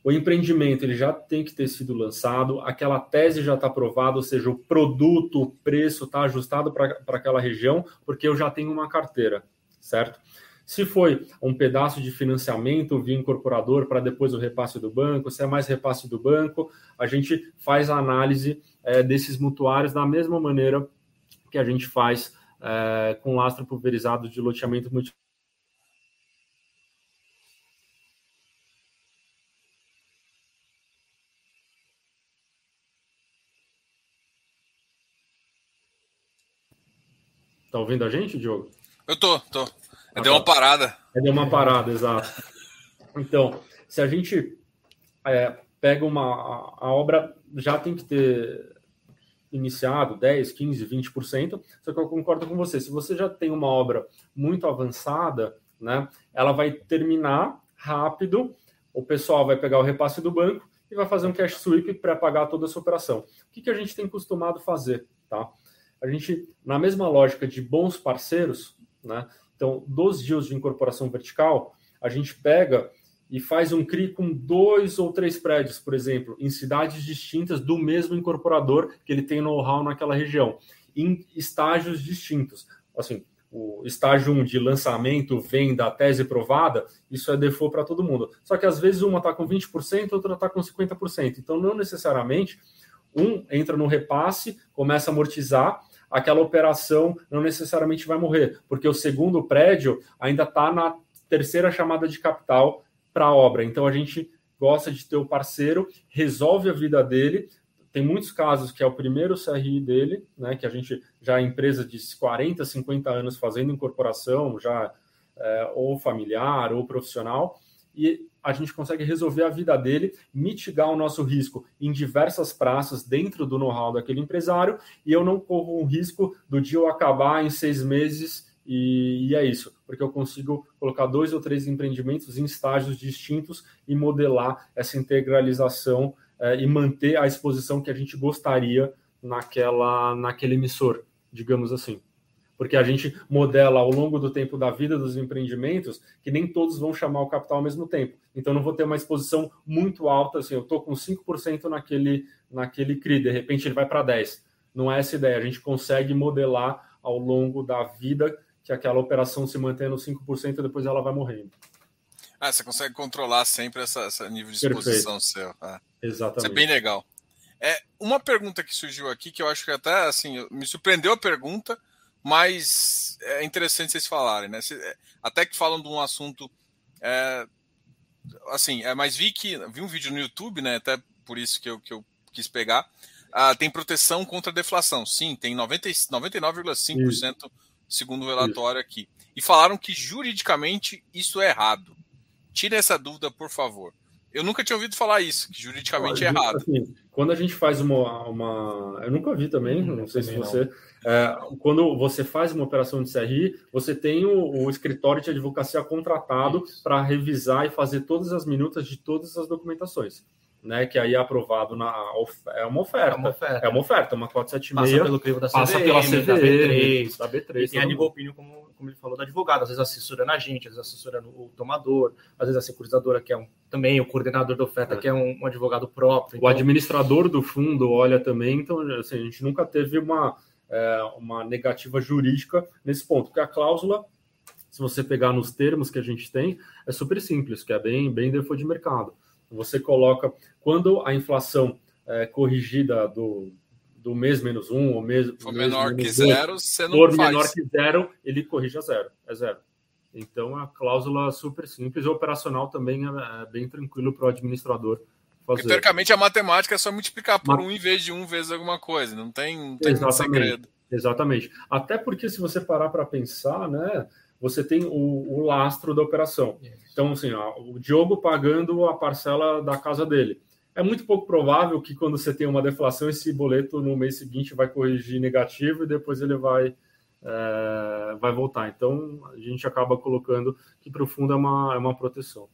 o empreendimento ele já tem que ter sido lançado, aquela tese já está aprovada, ou seja, o produto, o preço está ajustado para aquela região, porque eu já tenho uma carteira, certo? Se foi um pedaço de financiamento via incorporador para depois o repasse do banco, se é mais repasse do banco, a gente faz a análise é, desses mutuários da mesma maneira que a gente faz é, com lastro pulverizado de loteamento multi Tá ouvindo a gente, Diogo? Eu tô, tô. Ah, deu uma parada. Deu uma parada, exato. Então, se a gente é, pega uma. A, a, obra já tem que ter iniciado 10, 15, 20%. Só que eu concordo com você. Se você já tem uma obra muito avançada, né, ela vai terminar rápido. O pessoal vai pegar o repasse do banco e vai fazer um cash sweep para pagar toda essa operação. O que, que a gente tem costumado fazer? Tá? a gente, na mesma lógica de bons parceiros, né? Então, dos deals de incorporação vertical, a gente pega e faz um CRI com dois ou três prédios, por exemplo, em cidades distintas do mesmo incorporador que ele tem know-how naquela região, em estágios distintos. Assim, o estágio 1 de lançamento, venda, tese provada, isso é default para todo mundo. Só que às vezes uma está com 20%, outra está com 50%. Então, não necessariamente um entra no repasse, começa a amortizar, aquela operação não necessariamente vai morrer, porque o segundo prédio ainda está na terceira chamada de capital para a obra. Então a gente gosta de ter o parceiro, resolve a vida dele. Tem muitos casos que é o primeiro CRI dele, né, que a gente já é empresa de 40, 50 anos fazendo incorporação, já é, ou familiar ou profissional, e a gente consegue resolver a vida dele, mitigar o nosso risco em diversas praças dentro do know-how daquele empresário, e eu não corro um risco do dia eu acabar em seis meses e, e, é isso, porque eu consigo colocar dois ou três empreendimentos em estágios distintos e modelar essa integralização é, e manter a exposição que a gente gostaria naquela, naquele emissor, digamos assim porque a gente modela ao longo do tempo da vida dos empreendimentos que nem todos vão chamar o capital ao mesmo tempo. Então, não vou ter uma exposição muito alta, assim, eu estou com 5% naquele, naquele CRI, de repente ele vai para 10%. Não é essa ideia, a gente consegue modelar ao longo da vida que aquela operação se mantém no 5% e depois ela vai morrendo. Ah, você consegue controlar sempre essa, essa nível de exposição Perfeito. seu. Ah, Exatamente. Isso é bem legal. É, uma pergunta que surgiu aqui, que eu acho que até assim, me surpreendeu a pergunta, mas é interessante vocês falarem, né? Até que falam de um assunto. É, assim, é, mas vi que vi um vídeo no YouTube, né? Até por isso que eu, que eu quis pegar. Ah, tem proteção contra a deflação. Sim, tem 99,5% segundo o relatório aqui. E falaram que juridicamente isso é errado. Tire essa dúvida, por favor. Eu nunca tinha ouvido falar isso, que juridicamente Olha, é errado. Assim, quando a gente faz uma, uma. Eu nunca vi também, não sei também se você. É, quando você faz uma operação de CRI, você tem o, o escritório de advocacia contratado para revisar e fazer todas as minutas de todas as documentações né, que aí é aprovado na é uma oferta, é uma oferta, é uma oferta, uma 476 passa pelo crivo da CVM, passa pela CVM, da B3, da B3 e tem a nível opinião como, como ele falou do advogado, às vezes assessora na gente, às vezes assessora no tomador, às vezes a securizadora que é um também o coordenador da oferta é. que é um, um advogado próprio. Então... O administrador do fundo olha também, então assim, a gente nunca teve uma é, uma negativa jurídica nesse ponto, porque a cláusula se você pegar nos termos que a gente tem, é super simples, que é bem, bem default de mercado. Você coloca, quando a inflação é corrigida do, do mês menos um, ou mês. For menor que zero, você não for faz. menor que zero, ele corrige a zero. É zero. Então, a cláusula super simples e operacional também é, é bem tranquilo para o administrador fazer. teoricamente, a matemática é só multiplicar por um em vez de um vezes alguma coisa. Não tem, não tem Exatamente. segredo. Exatamente. Até porque, se você parar para pensar, né, você tem o, o lastro da operação. Então, assim, ó, o Diogo pagando a parcela da casa dele. É muito pouco provável que, quando você tem uma deflação, esse boleto no mês seguinte vai corrigir negativo e depois ele vai é, vai voltar. Então a gente acaba colocando que para o fundo é uma, é uma proteção.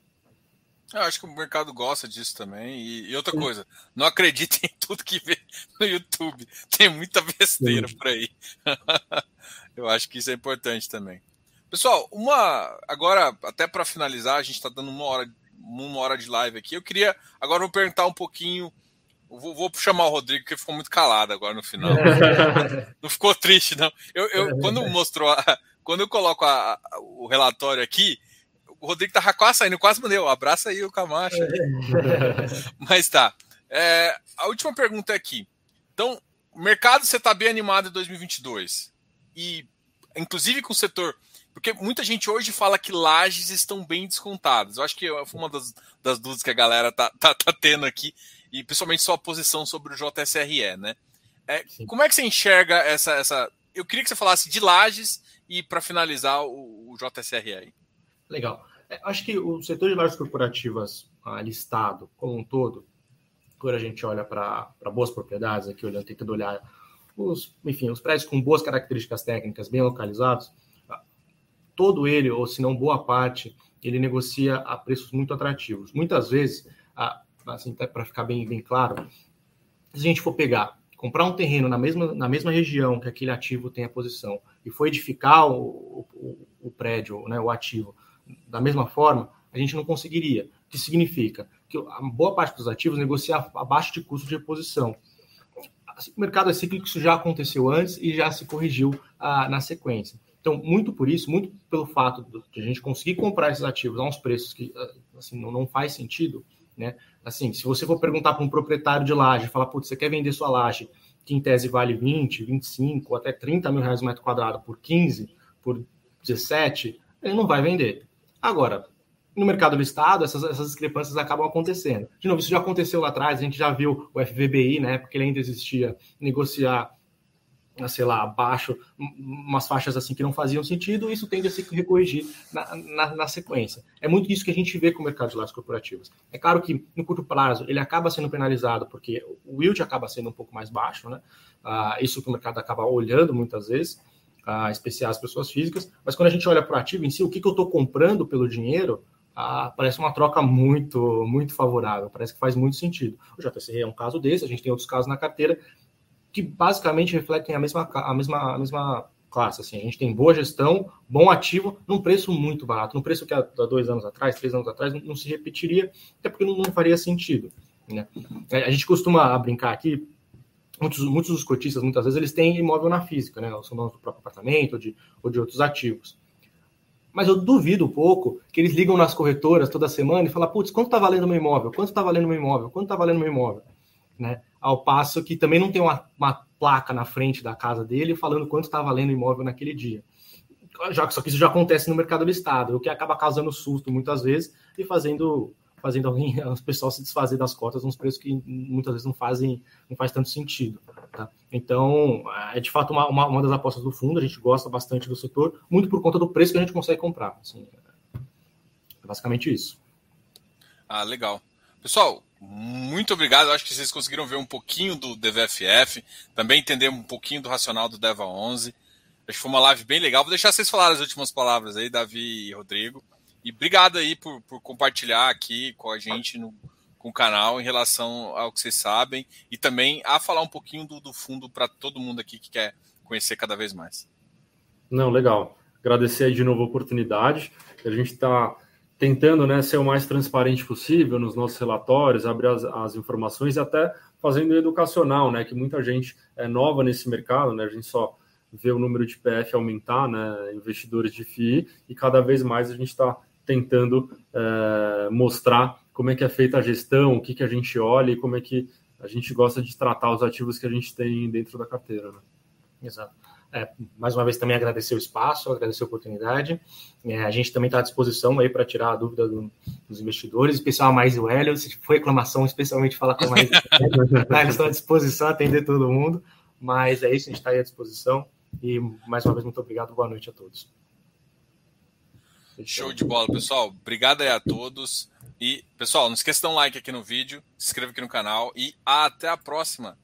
Eu acho que o mercado gosta disso também. E, e outra Sim. coisa, não acredite [laughs] em tudo que vê no YouTube. Tem muita besteira Sim. por aí. [laughs] Eu acho que isso é importante também. Pessoal, uma agora até para finalizar, a gente está dando uma hora, uma hora de live aqui. Eu queria agora vou perguntar um pouquinho Vou, vou, chamar o Rodrigo, que ficou muito calado agora no final. [laughs] não ficou triste, não. Eu, eu quando mostrou, a, quando eu coloco a, a, o relatório aqui, o Rodrigo tava quase saindo, quase mandei, abraça aí o Camacho. [laughs] Mas tá. É, a última pergunta é aqui. Então, o mercado você está bem animado em 2022. E, inclusive com o setor. Porque muita gente hoje fala que lajes estão bem descontadas. Eu acho que foi uma das, das dúvidas que a galera tá, tá, tá tendo aqui e principalmente sua posição sobre o JSRE, né? É, como é que você enxerga essa, essa. Eu queria que você falasse de lajes e para finalizar o, o JSRE aí. Legal. É, acho que o setor de lajes corporativas ah, listado como um todo, quando a gente olha para boas propriedades, aqui olhando, tentando olhar os, enfim, os prédios com boas características técnicas, bem localizados, todo ele, ou se não boa parte, ele negocia a preços muito atrativos. Muitas vezes, assim, para ficar bem, bem claro, se a gente for pegar, comprar um terreno na mesma, na mesma região que aquele ativo tem a posição e for edificar o, o, o prédio, né, o ativo, da mesma forma, a gente não conseguiria. O que significa? Que a boa parte dos ativos negocia abaixo de custo de reposição. Assim, o mercado é cíclico, isso já aconteceu antes e já se corrigiu ah, na sequência. Então, muito por isso, muito pelo fato de a gente conseguir comprar esses ativos a uns preços que ah, assim, não, não faz sentido, né? Assim, se você for perguntar para um proprietário de laje, falar, putz, você quer vender sua laje, que em tese vale 20, 25, até 30 mil reais metro quadrado por 15, por 17, ele não vai vender. Agora, no mercado listado, essas, essas discrepâncias acabam acontecendo. De novo, isso já aconteceu lá atrás, a gente já viu o FVBI, né, porque ele ainda existia, negociar sei lá, abaixo, umas faixas assim que não faziam sentido, isso tende a se recorrigir na, na, na, sequência. É muito isso que a gente vê com o mercado de lajes corporativos. É claro que no curto prazo ele acaba sendo penalizado porque o yield acaba sendo um pouco mais baixo, né? Ah, isso que o mercado acaba olhando muitas vezes, ah, especiais pessoas físicas, mas quando a gente olha para o ativo em si, o que, que eu estou comprando pelo dinheiro, ah, parece uma troca muito, muito favorável, parece que faz muito sentido. O JCR é um caso desse, a gente tem outros casos na carteira, que basicamente refletem a mesma, a mesma, a mesma classe. Assim, a gente tem boa gestão, bom ativo, num preço muito barato, num preço que há dois anos atrás, três anos atrás, não, se repetiria, até porque não, não faria sentido. Né? É, a gente costuma brincar aqui, muitos, muitos dos cotistas, muitas vezes, eles têm imóvel na física, né? são donos do próprio apartamento ou de, ou de outros ativos. Mas eu duvido um pouco que eles ligam nas corretoras toda semana e falam, putz, quanto está valendo meu imóvel? Quanto está valendo meu imóvel? Quanto está valendo meu imóvel? Né? ao passo que também não tem uma, uma placa na frente da casa dele falando quanto está valendo o imóvel naquele dia. Já, só que isso já acontece no mercado listado, o que acaba causando susto muitas vezes e fazendo fazendo alguém, [laughs] as pessoas se desfazer das cotas uns preços que muitas vezes não fazem não faz tanto sentido. Tá? Então, é de fato uma, uma, uma, das apostas do fundo, a gente gosta bastante do setor, muito por conta do preço que a gente consegue comprar. Assim, é basicamente isso. Ah, legal. Pessoal, muito obrigado. Acho que vocês conseguiram ver um pouquinho do DVFF, também entender um pouquinho do racional do Deva 11. Acho que foi uma live bem legal. Vou deixar vocês falarem as últimas palavras aí, Davi e Rodrigo. E obrigado aí por, por compartilhar aqui com a gente no com o canal em relação ao que vocês sabem e também a falar um pouquinho do, do fundo para todo mundo aqui que quer conhecer cada vez mais. Não, legal. Agradecer de novo a oportunidade. A gente está tentando né, ser o mais transparente possível nos nossos relatórios, abrir as, as, informações e até fazendo educacional, né, que muita gente é nova nesse mercado, né, a gente só vê o número de PF aumentar, né, investidores de FII, e cada vez mais a gente está tentando é, mostrar como é que é feita a gestão, o que, que a gente olha e como é que a gente gosta de tratar os ativos que a gente tem dentro da carteira. Né? Exato. É, mais uma vez também agradecer o espaço, agradecer a oportunidade. É, a gente também está à disposição aí para tirar a dúvida do, dos investidores, especial mais o Hélio. Se for reclamação, especialmente falar com mais o Hélio, tá? eles estão à disposição a atender todo mundo. Mas é isso, a gente está aí à disposição. E mais uma vez, muito obrigado. Boa noite a todos. Show de bola, pessoal. Obrigado aí a todos. E, pessoal, não esqueça de dar um like aqui no vídeo, se inscreva aqui no canal e até a próxima.